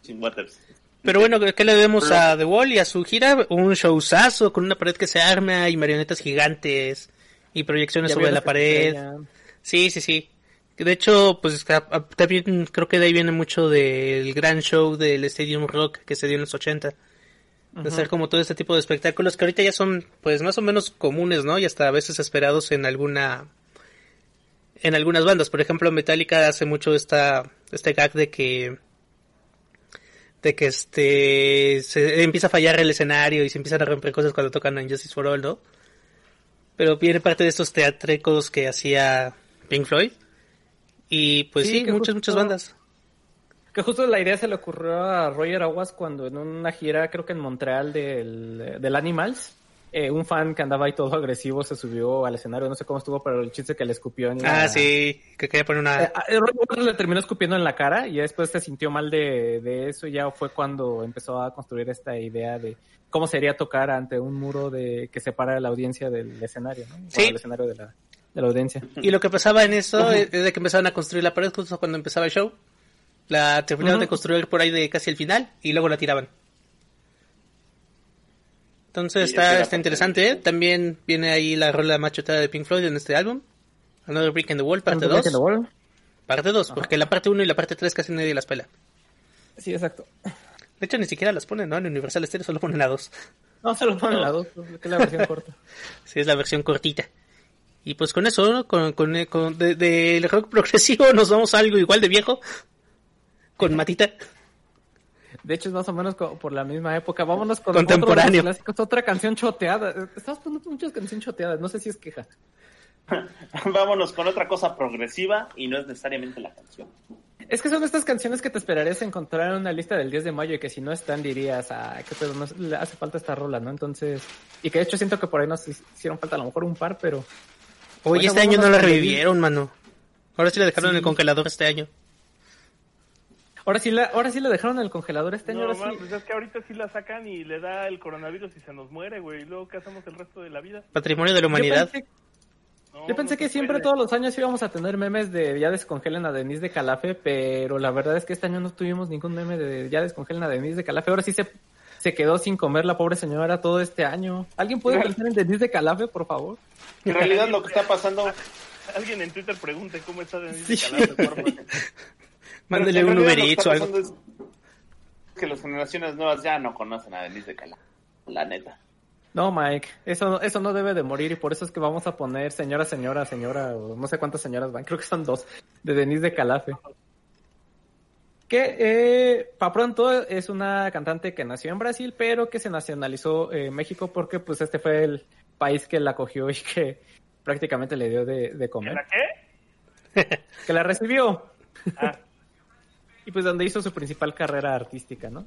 sin Waters. Pero bueno, ¿qué le debemos a The Wall y a su gira? Un showzazo con una pared que se arma y marionetas gigantes y proyecciones Ya sobre la pared. Sí, sí, sí. De hecho, pues a- a- también creo que de ahí viene mucho del gran show del Stadium Rock que se dio en los 80. De hacer como todo este tipo de espectáculos que ahorita ya son pues más o menos comunes, ¿no? Y hasta a veces esperados en alguna en algunas bandas. Por ejemplo, Metallica hace mucho esta este gag de que de que este se empieza a fallar el escenario y se empiezan a romper cosas cuando tocan en Justice for All, ¿no? Pero viene parte de estos teatricos que hacía Pink Floyd. Y pues Sí, muchas, justo- muchas bandas. Que justo la idea se le ocurrió a Roger Aguas cuando en una gira, creo que en Montreal del, del Animals, eh, un fan que andaba ahí todo agresivo se subió al escenario, no sé cómo estuvo, pero el chiste que le escupió en la... Ah, sí, que quería poner una... Eh, a- Roger Waters le terminó escupiendo en la cara y después se sintió mal de, de eso y ya fue cuando empezó a construir esta idea de cómo sería tocar ante un muro de que separa a la audiencia del escenario, ¿no? Sí. El escenario de la, de la audiencia. Y lo que pasaba en eso es de que empezaban a construir la pared justo cuando empezaba el show. La terminaron de construir por ahí de casi el final y luego la tiraban. Entonces Sí, está, está interesante. ¿eh? También viene ahí la rola machotada de Pink Floyd en este álbum. Another Brick in the Wall, parte Another 2. Brick in the Wall. Parte 2, porque la parte 1 y la parte 3 casi nadie las pela. Sí, exacto. De hecho, ni siquiera las ponen, ¿no? En Universal Stereo solo ponen la 2. No, se lo ponen la dos, que es la versión corta. Sí, es la versión cortita. Y pues con eso, ¿no? Con, con, con de- del rock progresivo nos vamos a algo igual de viejo. Con Matita. De hecho, es más o menos como por la misma época. Vámonos con Contemporáneo. otro clásicos, otra canción choteada. Estamos poniendo muchas canciones choteadas. No sé si es queja. Vámonos con otra cosa progresiva y no es necesariamente la canción. Es que son estas canciones que te esperarías encontrar en una lista del 10 de mayo y que si no están dirías, ah, qué pedo, no, le hace falta esta rola, ¿no? Entonces, y que de hecho siento que por ahí nos hicieron falta a lo mejor un par, pero Oye, Bueno, este año no la revivieron, mano. Ahora sí la dejaron en el congelador este año. Ahora sí la, ahora sí la dejaron en el congelador este año, No, ahora sí. man, pues es que ahorita sí la sacan y le da el coronavirus y se nos muere, güey. ¿Y luego qué hacemos el resto de la vida? Patrimonio de la humanidad. Yo pensé, No, yo pensé no que siempre puede. todos los años íbamos a tener memes de ya descongelen a Denise de Calafe, pero la verdad es que este año no tuvimos ningún meme de ya descongelen a Denise de Calafe. Ahora sí se, se quedó sin comer la pobre señora todo este año. ¿Alguien puede pensar en Denise de Calafe, por favor? En realidad lo que está pasando... Alguien en Twitter pregunte cómo está Denise Sí. de Calafe, por favor. Mándele en un Uber Eats o algo. que las generaciones nuevas ya no conocen a Denise de Cala. La neta. No, Mike, eso, eso no debe de morir y por eso es que vamos a poner señora, señora, señora, o no sé cuántas señoras van, creo que son dos, de Denise de Calafe. Que, eh, para pronto, es una cantante que nació en Brasil, pero que se nacionalizó en México porque, pues, este fue el país que la acogió y que prácticamente le dio de, de ¿En comer. la qué? Que la recibió. Ah, y pues donde hizo su principal carrera artística, ¿no?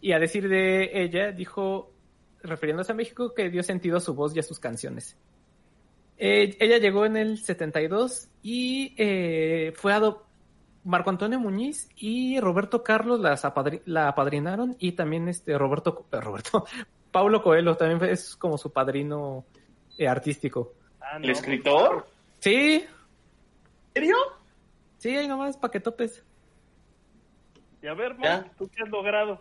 Y a decir de ella, dijo, refiriéndose a México, que dio sentido a su voz y a sus canciones. Eh, ella llegó en el 72 y eh, fue a Marco Antonio Muñiz y Roberto Carlos las apadri- la apadrinaron y también este Roberto, eh, Roberto, Paulo Coelho también es como su padrino eh, artístico. ah, no, ¿El escritor? Sí, ¿En serio? sí, ahí nomás para que topes. Y a ver. Mike, ¿tú qué has logrado?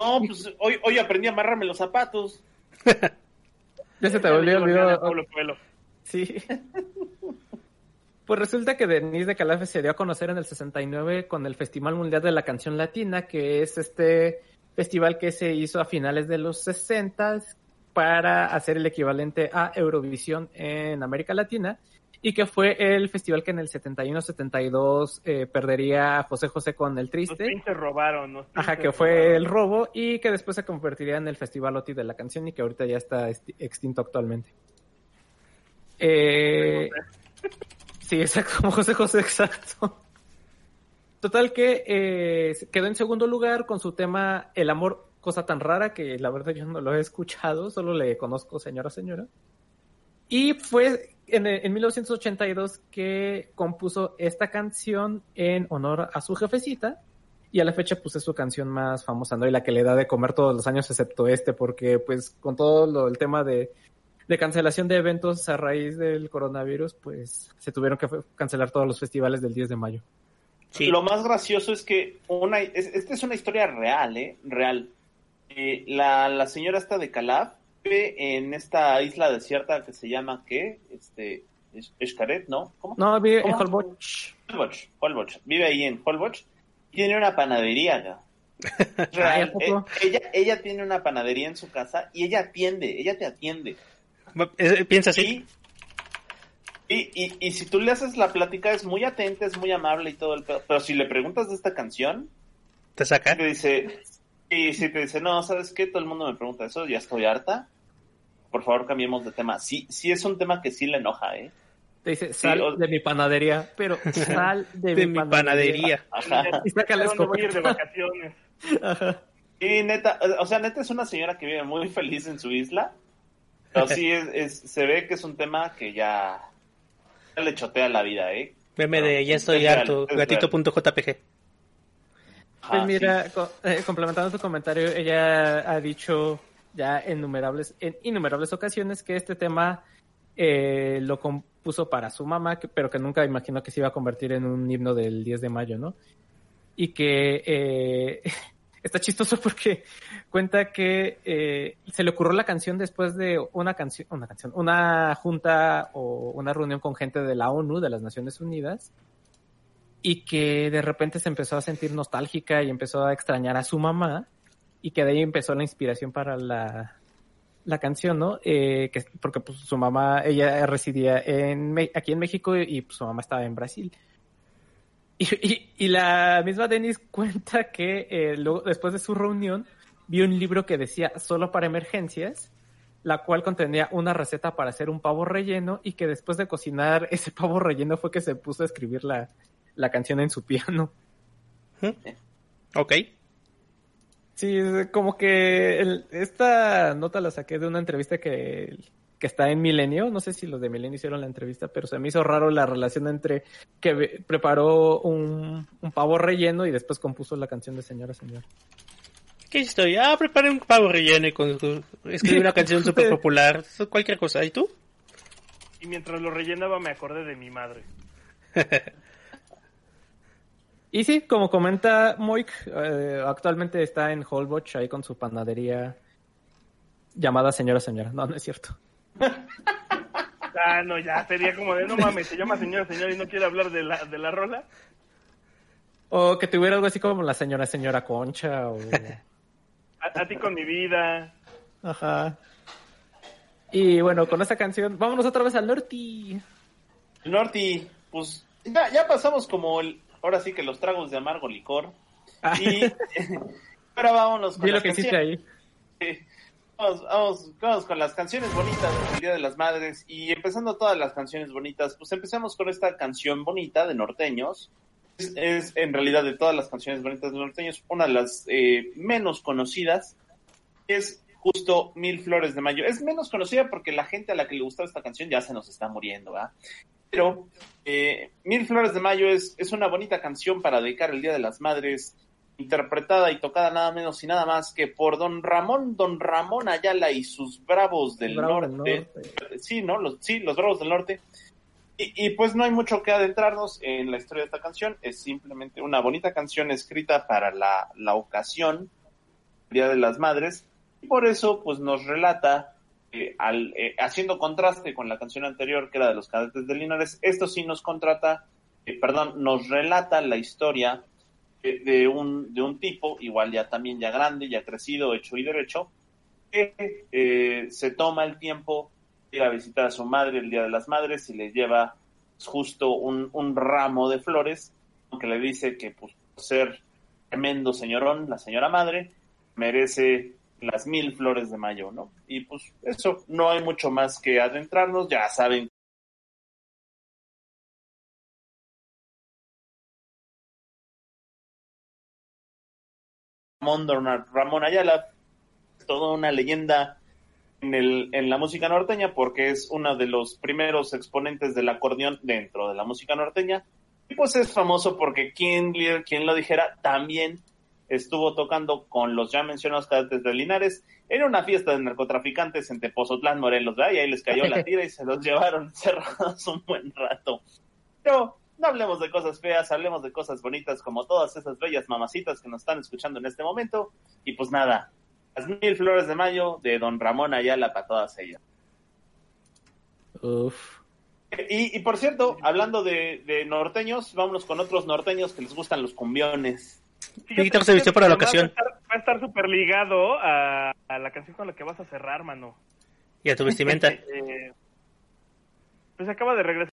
No, pues hoy, hoy aprendí a amarrarme los zapatos. Ya se te volvió. Pablo Coelho. Sí. Pues resulta que Denise de Calafe se dio a conocer en el 69 con el Festival Mundial de la Canción Latina, que es este festival que se hizo a finales de los 60 para hacer el equivalente a Eurovisión en América Latina. Y que fue el festival que en el 71-72 eh, perdería a José José con el Los Triste. pinches robaron. los Ajá, que fue robaron. el robo y que después se convertiría en el Festival OTI de la canción y que ahorita ya está extinto actualmente. Eh, sí, exacto, como José José, exacto. Total que eh, quedó en segundo lugar con su tema El amor, cosa tan rara que la verdad yo no lo he escuchado, solo le conozco señora señora. Y fue en, en 1982 que compuso esta canción en honor a su jefecita, y a la fecha pues es su canción más famosa, ¿no? Y la que le da de comer todos los años excepto este, porque pues con todo lo, el tema de, de cancelación de eventos a raíz del coronavirus, pues se tuvieron que cancelar todos los festivales del 10 de mayo. Sí. Lo más gracioso es que una, es- esta es una historia real, ¿eh? Real. Eh, la, la señora esta de vive en esta isla desierta que se llama, ¿qué? Este, Es- Xcaret, ¿no? ¿Cómo? No, vi en ¿Cómo? Holbox. Holbox, Holbox. Vive ahí en Holbox. Tiene una panadería. Eh, ella, ella tiene una panadería en su casa y ella atiende, ella te atiende. Eh, Piensa así. Y, y, y, y si tú le haces la plática es muy atenta, es muy amable y todo el pedo. Pero si le preguntas de esta canción, Te saca. te dice, y si te dice, no, ¿sabes qué? Todo el mundo me pregunta eso, ya estoy harta. Por favor, cambiemos de tema. Sí, sí es un tema que sí le enoja, ¿eh? Te dice, sal o- de mi panadería, pero sal de, De mi mi panadería. panadería. Ajá. Y saca la ¿Dónde voy a ir de vacaciones? Ajá. Y neta, o sea, neta es una señora que vive muy feliz en su isla. Pero sí, es, es- se ve que es un tema que ya, ya le chotea la vida, ¿eh? Meme No, de ya es estoy real, harto. es. Gatito.jpg. Pues mira, sí. co- eh, complementando tu comentario, ella ha dicho ya en innumerables, innumerables ocasiones que este tema eh, lo compuso para su mamá, pero que nunca imaginó que se iba a convertir en un himno del 10 de mayo, ¿no? Y que eh, está chistoso porque cuenta que eh, se le ocurrió la canción después de una canción, una canción, una junta o una reunión con gente de la ONU, de las Naciones Unidas, y que de repente se empezó a sentir nostálgica y empezó a extrañar a su mamá y que de ahí empezó la inspiración para la, la canción, ¿no? Eh, que, porque pues su mamá, ella residía en, aquí en México y, pues, su mamá estaba en Brasil. Y, la misma Denise cuenta que eh, luego, después de su reunión vio un libro que decía solo para emergencias, la cual contenía una receta para hacer un pavo relleno y que después de cocinar ese pavo relleno fue que se puso a escribir la, la canción en su piano. Ok. Sí, como que el- esta nota la saqué de una entrevista que, que está en Milenio. No sé si los de Milenio hicieron la entrevista, pero se me hizo raro la relación entre que preparó un, un pavo relleno y después compuso la canción de Señora Señora. ¿Qué historia? Ah, preparé un pavo relleno y con, escribí una canción súper popular. Cualquier cosa. ¿Y tú? Y mientras lo rellenaba me acordé de mi madre. Y sí, como comenta Moik, eh, actualmente está en Holbox ahí con su panadería llamada Señora Señora. No, no es cierto. Ah, no, ya sería como de no mames, se llama señora, señora y no quiere hablar de la, de la rola. O que tuviera algo así como la Señora Señora Concha o... A, a ti con mi vida. Ajá. Y bueno, con esta canción, vámonos otra vez al norte. Norti, pues ya, ya pasamos como el, ahora sí que los tragos de amargo licor. Y ahora vámonos con lo las que canciones. ahí. Vamos, vamos, vamos con las canciones bonitas del Día de las Madres y empezando todas las canciones bonitas, pues empezamos con esta canción bonita de norteños. Es, es, en realidad de todas las canciones bonitas de norteños una de las eh, menos conocidas. Es justo Mil Flores de Mayo. Es menos conocida porque la gente a la que le gustaba esta canción ya se nos está muriendo, ¿verdad? Pero eh, Mil Flores de Mayo es, es una bonita canción para dedicar el Día de las Madres interpretada y tocada nada menos y nada más que por don Ramón, don Ramón Ayala y sus bravos del Bravo norte. del norte. Sí, ¿no? Los, sí, los bravos del norte. Y, y, pues no hay mucho que adentrarnos en la historia de esta canción, es simplemente una bonita canción escrita para la, la ocasión, Día de las Madres, y por eso pues nos relata, eh, al, eh, haciendo contraste con la canción anterior que era de los cadetes de Linares, esto sí nos contrata, eh, perdón, nos relata la historia de, de, un, de un tipo, igual ya también ya grande, ya crecido, hecho y derecho, que eh, se toma el tiempo de ir a visitar a su madre el Día de las Madres y le lleva justo un, un ramo de flores, que le dice que pues, ser tremendo señorón, la señora madre, merece las mil flores de mayo, ¿no? Y pues eso, no hay mucho más que adentrarnos, ya saben. Ramón, Don Ramón Ayala, toda una leyenda en, el, en la música norteña porque es uno de los primeros exponentes del acordeón dentro de la música norteña. Y pues es famoso porque quien, quien lo dijera también estuvo tocando con los ya mencionados cadetes de Linares en una fiesta de narcotraficantes en Tepozotlán, Morelos, ¿verdad? Y ahí les cayó la tira y se los llevaron cerrados un buen rato. Pero no hablemos de cosas feas, hablemos de cosas bonitas como todas esas bellas mamacitas que nos están escuchando en este momento. Y pues nada, las mil flores de mayo de don Ramón Ayala para todas ellas. Uf. Y, y por cierto, hablando de, de norteños, vámonos con otros norteños que les gustan los cumbiones. Víctor se vistió para la ocasión. Va a estar súper ligado a, a la canción con la que vas a cerrar, mano. Y a tu vestimenta. Eh, pues acaba de regresar.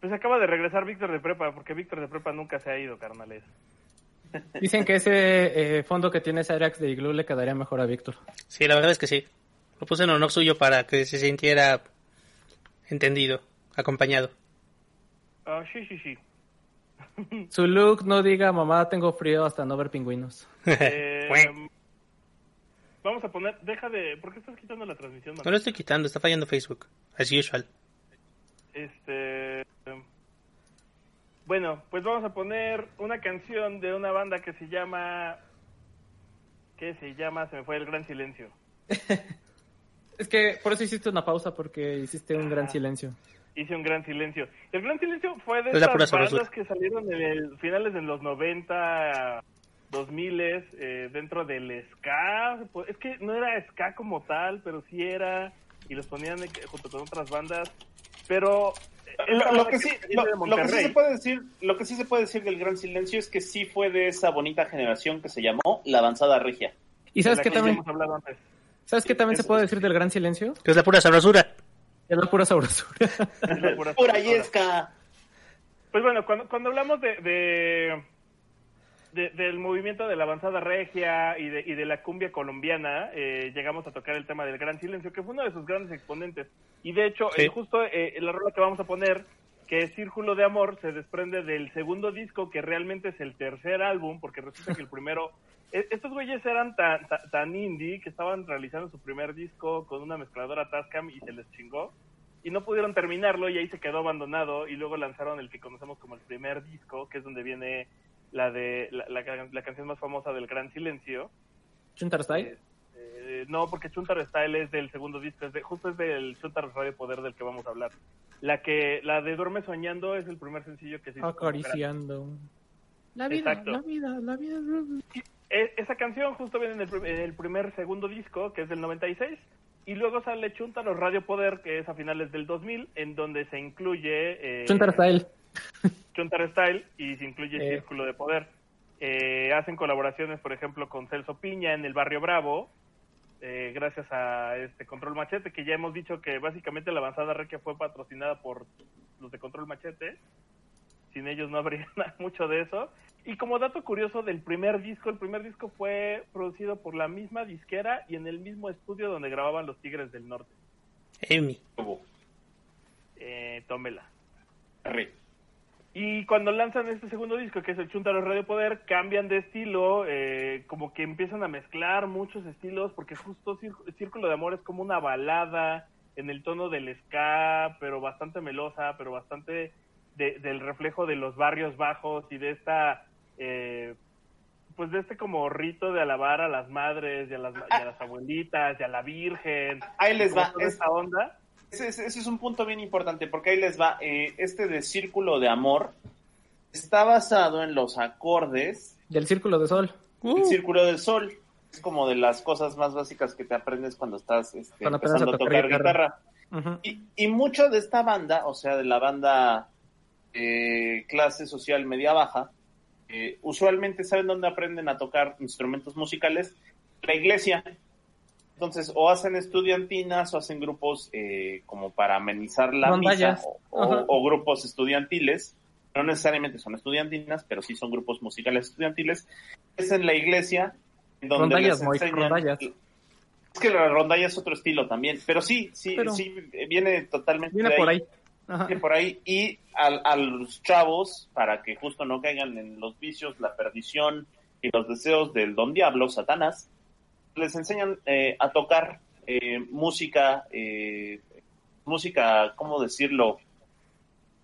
Pues acaba de regresar Víctor de prepa, porque Víctor de prepa nunca se ha ido, carnales. Dicen que ese eh, fondo que tiene Cyrax de Igloo le quedaría mejor a Víctor. Sí, la verdad es que sí. Lo puse en honor suyo para que se sintiera entendido, acompañado. Ah, sí, sí, sí. Su look no diga mamá tengo frío hasta no ver pingüinos. Eh, vamos a poner, deja de, ¿por qué estás quitando la transmisión? mano? No lo estoy quitando, está fallando Facebook, as usual. Este. Bueno, pues vamos a poner una canción de una banda que se llama. ¿Qué se llama? Se me fue el gran silencio. Es que por eso hiciste una pausa, porque hiciste un gran silencio. Hice un gran silencio. El gran silencio fue de Es la pura esas bandas sabrosura. que salieron en el finales de los 90, 2000 eh, dentro del ska. Es que no era ska como tal, pero sí era. Y los ponían junto con otras bandas. Pero. Lo, esta lo que sí, lo, de lo que sí Monterrey. se puede decir, lo que sí se puede decir del Gran Silencio es que sí fue de esa bonita generación que se llamó la avanzada regia. ¿Y sabes que también, hemos hablado antes. sabes qué también se puede decir del gran silencio? Que es la pura sabrosura. Es la pura sabrosura. Es la pura sabrosura. yesca. Pues bueno, cuando, cuando hablamos de, de, de- del movimiento de la avanzada regia y de, y de la cumbia colombiana, eh, llegamos a tocar el tema del Gran Silencio, que fue uno de sus grandes exponentes. Y de hecho, Sí. eh, justo eh, la rola que vamos a poner, que es Círculo de Amor, se desprende del segundo disco, que realmente es el tercer álbum, porque resulta que el primero... eh, Estos güeyes eran tan, tan, tan indie que estaban realizando su primer disco con una mezcladora Tascam y se les chingó y no pudieron terminarlo y ahí se quedó abandonado y luego lanzaron el que conocemos como el primer disco, que es donde viene la de la, la- la canción más famosa del Gran Silencio. Chuntar Style. Eh, no, porque Chuntar Style es del segundo disco, es de, justo es del Chuntar Radio Poder del que vamos a hablar. La que la de Duerme Soñando es el primer sencillo que se hizo gran- Acariciando. La vida, Exacto. la vida, la vida. E- esa canción justo viene en el, prim- en el primer segundo disco, que es del 96, y luego sale Chuntaro Radio Poder, que es a finales del 2000, en donde se incluye... eh, Chuntar Style. Chuntar Style y se incluye Eh. Círculo de Poder. Eh, hacen colaboraciones, por ejemplo, con Celso Piña en el Barrio Bravo, eh, gracias a este Control Machete, que ya hemos dicho que básicamente la avanzada requia fue patrocinada por los de Control Machete. Sin ellos no habría nada- mucho de eso. Y como dato curioso del primer disco, el primer disco fue producido por la misma disquera y en el mismo estudio donde grababan los Tigres del Norte. Emi. Eh, tómela. Arre. Y cuando lanzan este segundo disco, que es el Chuntaro Radio Poder, cambian de estilo, eh, como que empiezan a mezclar muchos estilos, porque justo Cír- Círculo de Amor es como una balada en el tono del ska, pero bastante melosa, pero bastante de- del reflejo de los barrios bajos y de esta, eh, pues de este como rito de alabar a las madres y a las, y a las abuelitas y a la Virgen. Ahí les va. toda Es- esta onda. Ese, ese- ese es un punto bien importante porque ahí les va. eh, este de Círculo de Amor está basado en los acordes Del Círculo de Sol. del Círculo del Sol. Es como de las cosas más básicas que te aprendes cuando estás este, Cuando empezando a tocar tocar guitarra. Y, y mucho de esta banda, o sea, de la banda eh, clase social media baja, eh, usualmente saben dónde aprenden a tocar instrumentos musicales, la iglesia. Entonces, o hacen estudiantinas o hacen grupos eh, como para amenizar la misa, o, o- Ajá. o grupos estudiantiles. No necesariamente son estudiantinas, pero sí son grupos musicales estudiantiles. Es en la iglesia donde Rondallas, les enseñan-. Es que la rondalla es otro estilo también, pero sí, sí, Pero- sí, viene totalmente Viene de por ahí. Ajá. por ahí y al- a, los chavos para que justo no caigan en los vicios, la perdición y los deseos del don diablo, Satanás, les enseñan eh, a tocar eh, música, eh, música, ¿cómo decirlo?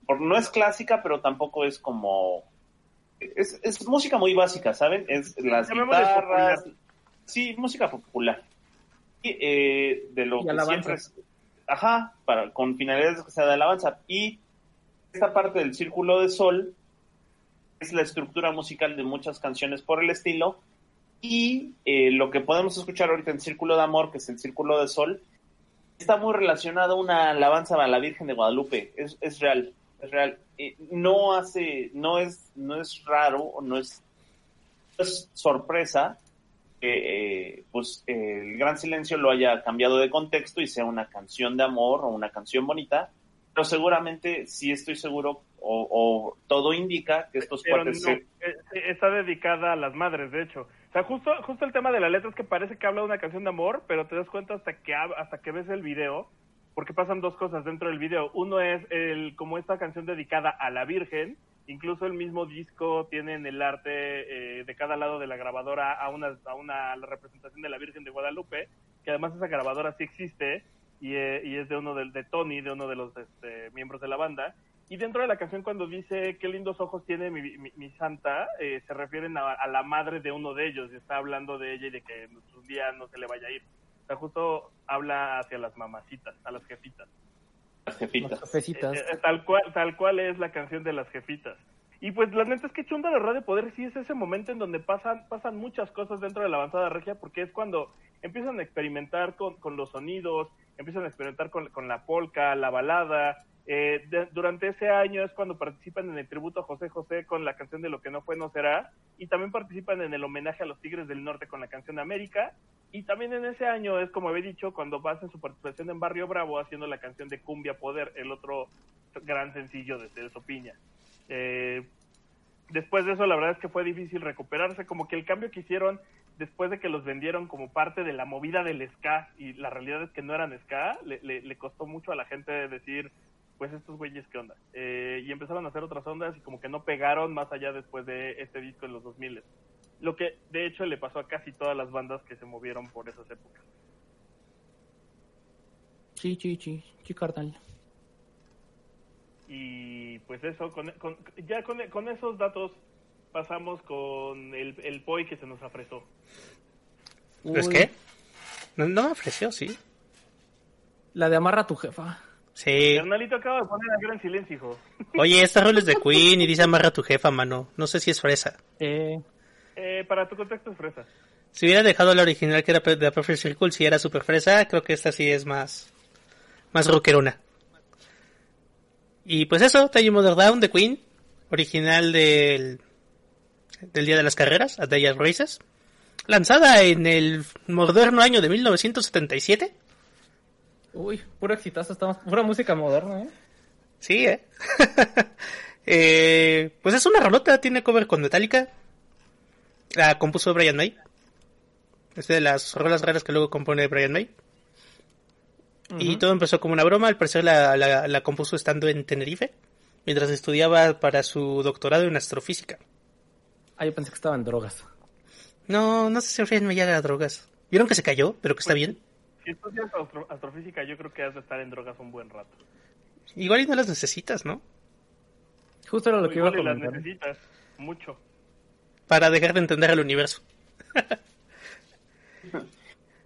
Por- no es clásica, pero tampoco es como... Es, es música muy básica, ¿saben? Es las guitarras... Sí, música popular. Y eh, de lo Y que siempre Ajá, para, con finalidades que sea de alabanza. Y esta parte del Círculo de Sol es la estructura musical de muchas canciones por el estilo. Y eh, lo que podemos escuchar ahorita en Círculo de Amor, que es el Círculo de Sol, está muy relacionado a una alabanza a la Virgen de Guadalupe. Es, es real, es real. Eh, no hace, no es, no es raro, no es, es sorpresa que eh, pues eh, el gran silencio lo haya cambiado de contexto y sea una canción de amor o una canción bonita, pero seguramente sí estoy seguro o, o todo indica que estos Pero cuates no, se- eh, está dedicada a las madres, de hecho. O sea, justo, justo el tema de la letra es que parece que habla de una canción de amor, pero te das cuenta hasta que hasta que ves el video, porque pasan dos cosas dentro del video. Uno es el como esta canción dedicada a la Virgen, incluso el mismo disco tiene en el arte eh, de cada lado de la grabadora a una, a una representación de la Virgen de Guadalupe, que además esa grabadora sí existe y, eh, y es de uno de, de Tony, de uno de los este, miembros de la banda. Y dentro de la canción cuando dice qué lindos ojos tiene mi, mi- mi santa, eh, se refieren a, a la madre de uno de ellos y está hablando de ella y de que un día no se le vaya a ir. O sea, justo habla hacia las mamacitas, a las jefitas. Las jefitas. Cafecitas. Eh, eh, tal cual tal cual es la canción de las jefitas. Y pues la neta es que Chunda de Radio Poder sí es ese momento en donde pasan pasan muchas cosas dentro de la avanzada regia porque es cuando empiezan a experimentar con, con los sonidos, empiezan a experimentar con, con la polka, la balada. Eh, durante ese año es cuando participan en el tributo José José con la canción de Lo que no fue no será. Y también participan en el homenaje a los Tigres del Norte con la canción América. Y también en ese año es como había dicho cuando hacen su participación en Barrio Bravo haciendo la canción de Cumbia Poder, el otro gran sencillo de Celso Piña. Eh, después de eso la verdad es que fue difícil recuperarse, como que el cambio que hicieron después de que los vendieron como parte de la movida del ska y la realidad es que no eran ska, le, le- le costó mucho a la gente decir, pues estos güeyes qué onda. Eh, y empezaron a hacer otras ondas y como que no pegaron más allá después de este disco en los 2000. Lo que de hecho le pasó a casi todas las bandas que se movieron por esas épocas. Sí, sí, sí, sí, carnal. Y pues eso, con, con- ya con, con esos datos pasamos con el, el POI que se nos afresó. ¿Es qué? No, no me ofreció, sí. La de amarra a tu jefa. Sí. Carnalito acaba de poner a gran silencio, hijo. Oye, esta rol es de Queen y dice amarra a tu jefa, mano. No sé si es fresa. Eh, Eh, para tu contexto es fresa. Si hubiera dejado la original que era de la Perfect Circle, si era super fresa, creo que esta sí es más, más rockerona. Y pues eso, Time Mother Down de Queen, original del, del Día de las Carreras, A Day of Races, lanzada en el moderno año de 1977. Uy, puro exitazo, estamos, pura música moderna, ¿eh? Sí, ¿eh? Eh, Pues es una rolota, tiene cover con Metallica. La compuso Brian May. Es de las rolas raras que luego compone Brian May. Y todo empezó como una broma, al parecer la, la, la compuso estando en Tenerife, mientras estudiaba para su doctorado en astrofísica. Ah, yo pensé que estaba en drogas. No, no sé si Brian May haga drogas. ¿Vieron que se cayó? Pero que está bien. Si estudias astro- astrofísica, yo creo que has de estar en drogas un buen rato. Igual y no las necesitas, ¿no? Justo era lo que iba a Igual y las comentar. necesitas mucho. Para dejar de entender el universo.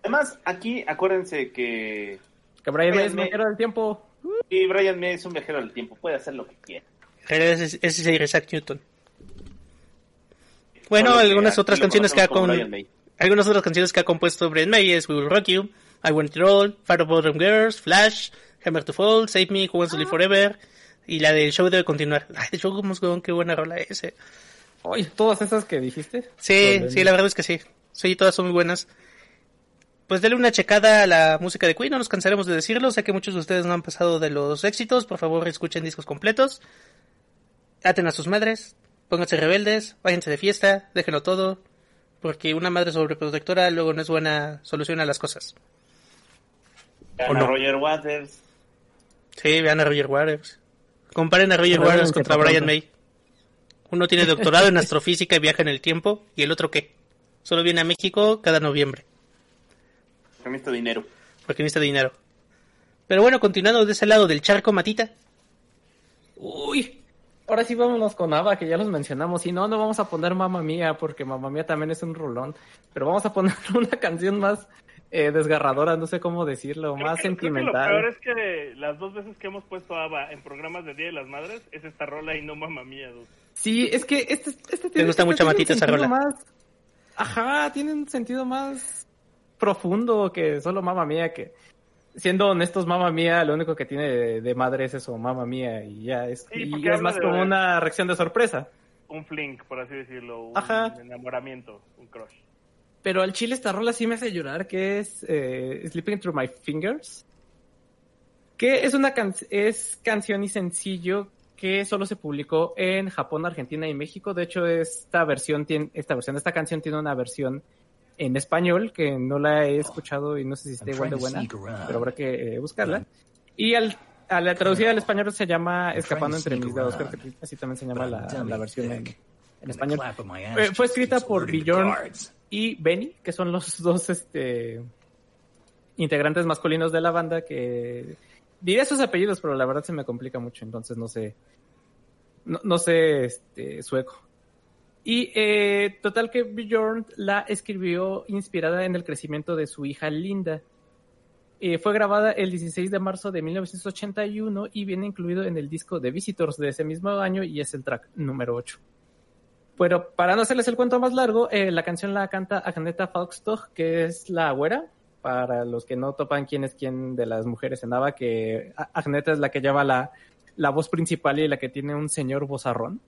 Además, aquí acuérdense que Que Brian May es May- viajero del tiempo. y Brian May es un viajero del tiempo, puede hacer lo que quiera. Ese es Isaac Newton. Bueno, algunas otras canciones que ha con... Brian. Algunas otras canciones que ha compuesto Brian May es We Will Rock You, I Want It All, Fire Bottom Girls, Flash, Hammer to Fall, Save Me, Who Wants to Live Forever y la del show debe continuar. Ay, The Show Must Go On, qué buena rola es. eh. Oye, todas esas que dijiste. Sí, sí, la verdad es que sí. Sí, todas son muy buenas. pues denle una checada a la música de Queen, no nos cansaremos de decirlo, sé que muchos de ustedes no han pasado de los éxitos, por favor escuchen discos completos, aten a sus madres, pónganse rebeldes, váyanse de fiesta, déjenlo todo, porque una madre sobreprotectora luego no es buena solución a las cosas. Vean a Roger Waters. Sí, vean a Roger Waters. Comparen a Roger Waters contra Brian pronto. May. Uno tiene doctorado en astrofísica y viaja en el tiempo, y el otro qué? Solo viene a México cada noviembre, Con este dinero. porque necesita dinero. Pero bueno, continuando de ese lado del charco, Matita. Uy, ahora sí vámonos con Ava, que ya los mencionamos. Y no, no vamos a poner Mamma Mía, porque Mamma Mía también es un rolón. Pero vamos a poner una canción más eh, desgarradora, no sé cómo decirlo, Creo más que- creo que sentimental. lo peor es que las dos veces que hemos puesto ABBA en programas de Día de las Madres es esta rola y no mamá mía. dude. Sí, es que este, este Te gusta este mucho, tiene un Matita, esa sentido rola. Más... Ajá, tiene un sentido más profundo que solo Mamma Mía, que siendo honestos, Mamma Mía lo único que tiene de, de madre es eso, Mamma Mía, y ya es, Sí, y es más de- como una reacción de sorpresa. Un flink, por así decirlo. Un Ajá. enamoramiento, un crush. Pero al chile esta rola sí me hace llorar, que es eh, Sleeping Through My Fingers. Que es una can- es canción y sencillo que solo se publicó en Japón, Argentina y México. De hecho, esta versión tiene, esta versión esta canción tiene una versión en español que no la he escuchado y no sé si está igual de buena, pero habrá que eh, buscarla. Y al, a la traducida al español se llama Escapando entre mis dedos, creo que así también se llama la, la versión en, en español. Eh, fue escrita por Bjorn y Benny, que son los dos este, integrantes masculinos de la banda que diré sus apellidos, pero la verdad se me complica mucho, entonces no sé, no, sé este, sueco. Y eh, total que Bjorn la escribió inspirada en el crecimiento de su hija Linda. Eh, fue grabada el 16 de marzo de 1981 y viene incluido en el disco de Visitors de ese mismo año y es el track número 8. Pero para no hacerles el cuento más largo, eh, la canción la canta Agneta Falkstog, que es la güera. Para los que no topan quién es quién de las mujeres en Ava, que Agneta es la que lleva la, la voz principal y la que tiene un señor vozarrón.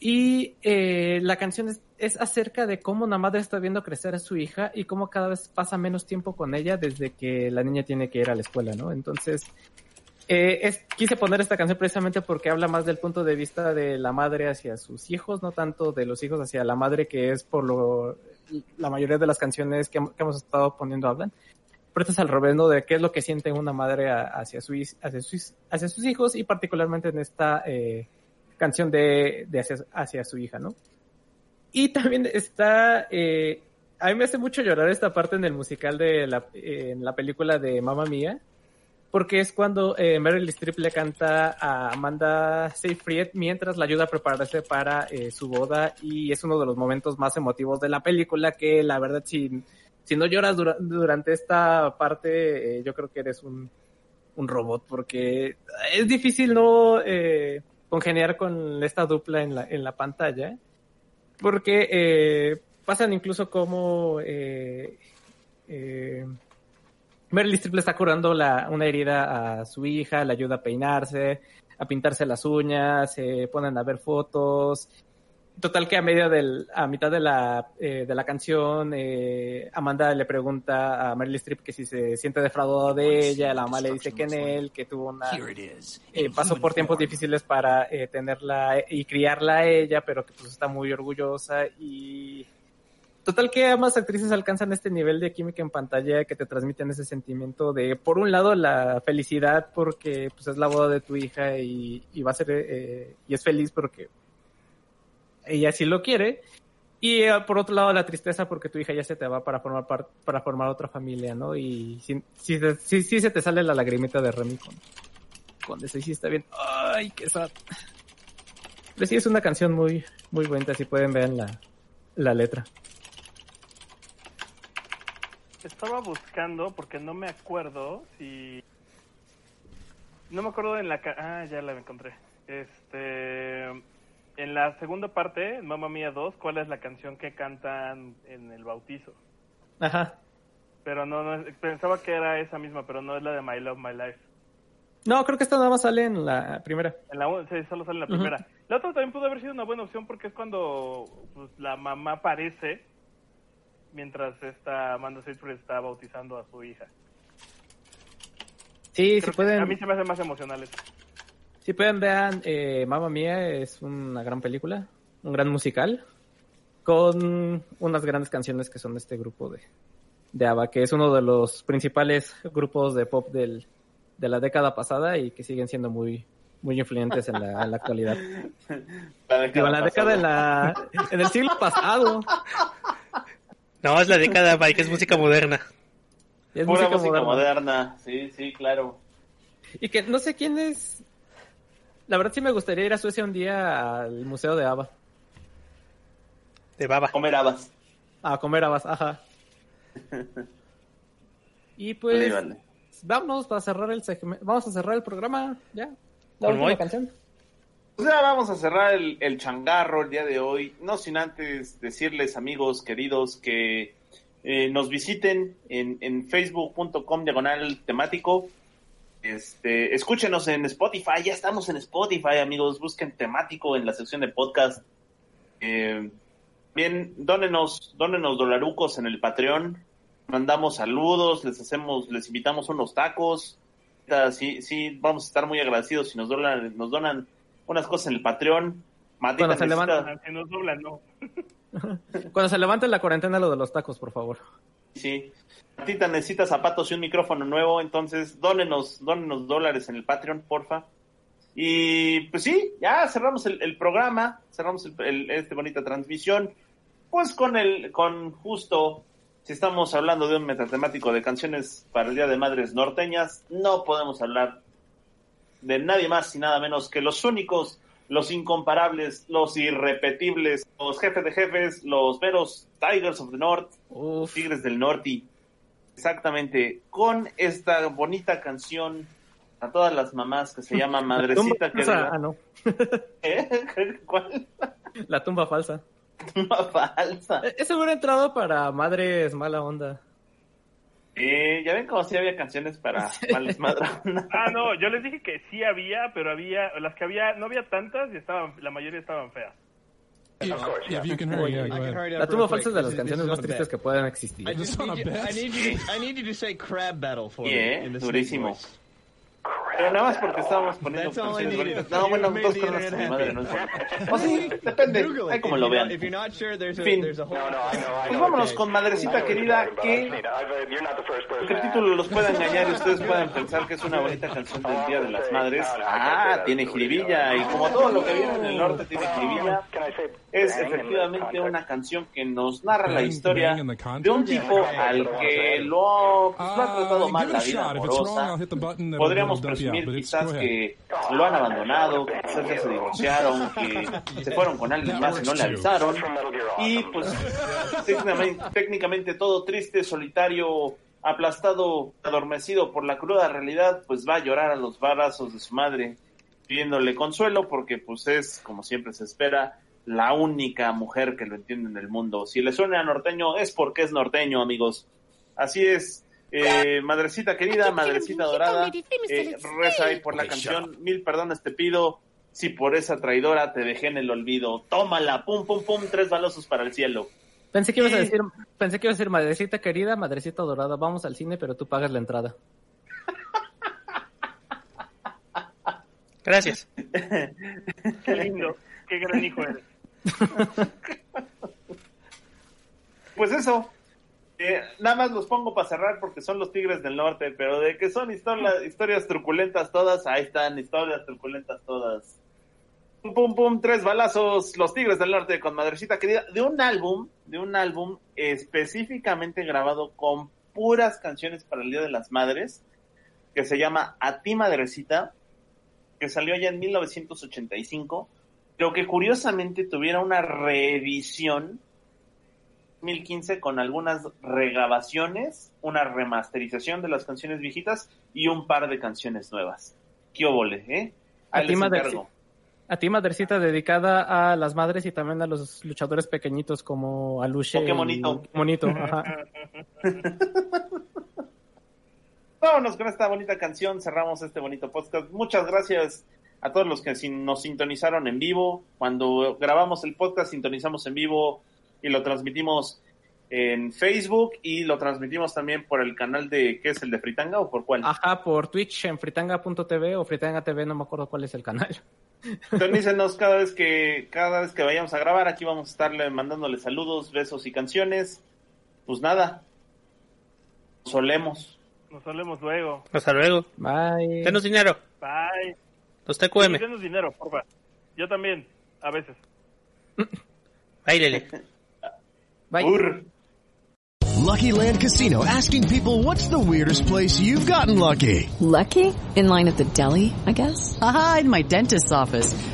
Y eh, la canción es acerca de cómo una madre está viendo crecer a su hija y cómo cada vez pasa menos tiempo con ella desde que la niña tiene que ir a la escuela, ¿no? Entonces, eh, quise poner esta canción precisamente porque habla más del punto de vista de la madre hacia sus hijos, no tanto de los hijos hacia la madre, que es por lo la mayoría de las canciones que, hemos estado poniendo hablan. Pero esto es al revés, ¿no? De qué es lo que siente una madre a- hacia, su, hacia, sus, hacia sus hijos y particularmente en esta eh, canción de, hacia, su hija, ¿no? Y también está, eh, a mí me hace mucho llorar esta parte en el musical de la, en la película de Mamma Mía, porque es cuando eh, Meryl Streep le canta a Amanda Seyfried mientras la ayuda a prepararse para eh, su boda y es uno de los momentos más emotivos de la película que la verdad si, si no lloras dura- durante esta parte eh, yo creo que eres un, un robot porque es difícil no eh, congeniar con esta dupla en la, en la pantalla porque eh, pasan incluso como Meryl Streep le está curando la, una herida a su hija, le ayuda a peinarse, a pintarse las uñas, se ponen a ver fotos. Total que a medio del, a mitad de la, eh, de la canción, eh, Amanda le pregunta a Meryl Streep que si se siente defraudado de ella, la mamá le dice que en él, que tuvo una, eh, pasó por tiempos difíciles para tenerla y criarla a ella, pero que pues está muy orgullosa y total que ambas actrices alcanzan este nivel de química en pantalla que te transmiten ese sentimiento de, por un lado, la felicidad porque pues es la boda de tu hija y, y va a ser, eh, y es feliz porque ella sí lo quiere. Y eh, por otro lado, la tristeza porque tu hija ya se te va para formar par- para formar otra familia, ¿no? Y sí, sí, sí, sí se te sale la lagrimita de Remy con, con eso. Sí está bien. ¡Ay, qué sad! Pero sí es una canción muy, muy bonita. Si pueden ver la, la letra. Estaba buscando porque no me acuerdo si. No me acuerdo en la. ca- Ah, ya la encontré. Este. En la segunda parte, en Mamma Mía 2, ¿cuál es la canción que cantan en el bautizo? Ajá. Pero no, no pensaba que era esa misma, pero no es la de My Love, My Life. No, creo que esta nada más sale en la primera. En la sí, solo sale en la primera. La otra también pudo haber sido una buena opción porque es cuando pues, la mamá aparece mientras esta Amanda Seyfried está bautizando a su hija. Sí, Creo si pueden, A mí se me hace más emocional eso. si pueden vean eh, Mamma Mía es una gran película, un gran musical con unas grandes canciones que son de este grupo de de ABBA, que es uno de los principales grupos de pop del, de la década pasada y que siguen siendo muy muy influyentes en la, en la actualidad. La Digo, en la década en la en el siglo pasado. No, es la década, Mike, es música moderna. Es Pura música música moderna. moderna. Sí, sí, claro. Y que no sé quién es. La verdad sí me gustaría ir a Suecia un día al museo de ABBA. De baba. Comer habas. A comer habas, ajá. Y pues Vale, vale. vámonos para cerrar el segmento. Vamos a cerrar el programa, ya. La última canción. Pues ya vamos a cerrar el, el changarro el día de hoy. No sin antes decirles, amigos queridos, que eh, nos visiten en, en facebook.com diagonal temático. Este, escúchenos en Spotify, ya estamos en Spotify, amigos. Busquen temático en la sección de podcast. Eh, bien, dónenos, dónenos dolarucos en el Patreon. Mandamos saludos, les hacemos, les invitamos unos tacos. Sí, sí, vamos a estar muy agradecidos si nos donan, nos donan unas cosas en el Patreon. Matita Cuando se levanta. Nos doblan, no. Cuando se levante la cuarentena, lo de los tacos, por favor. Sí. Matita necesita zapatos y un micrófono nuevo, entonces dónenos, dónenos dólares en el Patreon, porfa. Y pues sí, ya cerramos el, el programa, cerramos el, el- este bonita transmisión, pues con el, con justo, si estamos hablando de un metatemático de canciones para el Día de Madres Norteñas, no podemos hablar de nadie más y nada menos que los únicos, los incomparables, los irrepetibles, los jefes de jefes, los veros Tigers of the North, Uf. Tigres del Norte. Exactamente, con esta bonita canción a todas las mamás que se llama Madrecita falsa. Ah, no. ¿Eh? ¿Cuál? La tumba falsa. Tumba falsa. E- Ese hubiera entrado para madres mala onda. Eh, ya ven como si había canciones para males madronas. Ah, no, yo les dije que sí había, pero había, las que había, no había tantas y estaban, la mayoría estaban feas. Yeah, yeah, if you can hurry, yeah, go I can ahead. hurry it La quick. falsa es de las canciones más tristes que pueden existir. I need a you, bet. I need you. To, I need you to say crab battle for Yeah, durísimo. Pero nada más porque estábamos poniendo canciones bonitas. No, bueno, dos mi madre, no importa. O sí, depende. It. como if lo you're vean. Not, if you're not sure, there's a Fin. Pues vámonos con Madrecita Querida, que el título los puede engañar y ustedes pueden pensar que es una bonita canción del Día de las Madres. Ah, tiene jiribilla, y como todo lo que viene en el norte tiene jiribilla, es efectivamente una canción que nos narra la Bang, historia de un tipo al que lo, pues, lo ha tratado Uh, mal la vida amorosa. Podríamos presumir quizás que lo han abandonado, que quizás ya se divorciaron, que se fueron con alguien más y no le avisaron. Y pues técnicamente, técnicamente todo triste, solitario, aplastado, adormecido por la cruda realidad, pues va a llorar a los brazos de su madre, pidiéndole consuelo porque pues es, como siempre se espera, la única mujer que lo entiende en el mundo. Si le suena a norteño es porque es norteño, amigos. Así es. Eh, madrecita querida, madrecita dorada, eh, reza ahí por la canción. Mil perdones te pido. Si por esa traidora te dejé en el olvido. Tómala, pum, pum, pum, tres balazos para el cielo. Pensé que ibas a decir, pensé que ibas a decir madrecita querida, madrecita dorada, vamos al cine, pero tú pagas la entrada. Gracias. Qué lindo, qué gran hijo eres. Pues eso. Eh, nada más los pongo para cerrar porque son los Tigres del Norte, pero de que son historia- historias truculentas todas, ahí están, historias truculentas todas. Pum, pum, pum, tres balazos, los Tigres del Norte con Madrecita Querida, de un álbum, de un álbum específicamente grabado con puras canciones para el Día de las Madres, que se llama A ti Madrecita, que salió ya en 1985, pero que curiosamente tuviera una reedición 2015 con algunas regrabaciones, una remasterización de las canciones viejitas y un par de canciones nuevas. ¿Qué óvole, eh? Ahí A ti, madrecita. A ti, madrecita, dedicada a las madres y también a los luchadores pequeñitos como Aluche. Oh, qué y- bonito. qué bonito, ajá. Vámonos con esta bonita canción, cerramos este bonito podcast. Muchas gracias a todos los que nos sintonizaron en vivo. Cuando grabamos el podcast, sintonizamos en vivo y lo transmitimos en Facebook y lo transmitimos también por el canal de, ¿qué es el de Fritanga o por cuál? Ajá, por Twitch en fritanga.tv o fritanga TV, no me acuerdo cuál es el canal. Sintonícenos cada vez que, cada vez que vayamos a grabar, aquí vamos a estarle mandándole saludos, besos y canciones. Pues nada, nos solemos. Nos solemos luego. Hasta luego. Bye. Denos dinero. Bye. Los TQM. Denos dinero, porfa. Yo también, a veces. Bailele. Bye. Urr. Lucky Land Casino asking people what's the weirdest place you've gotten lucky? Lucky? In line at the deli, I guess? Aha, in my dentist's office.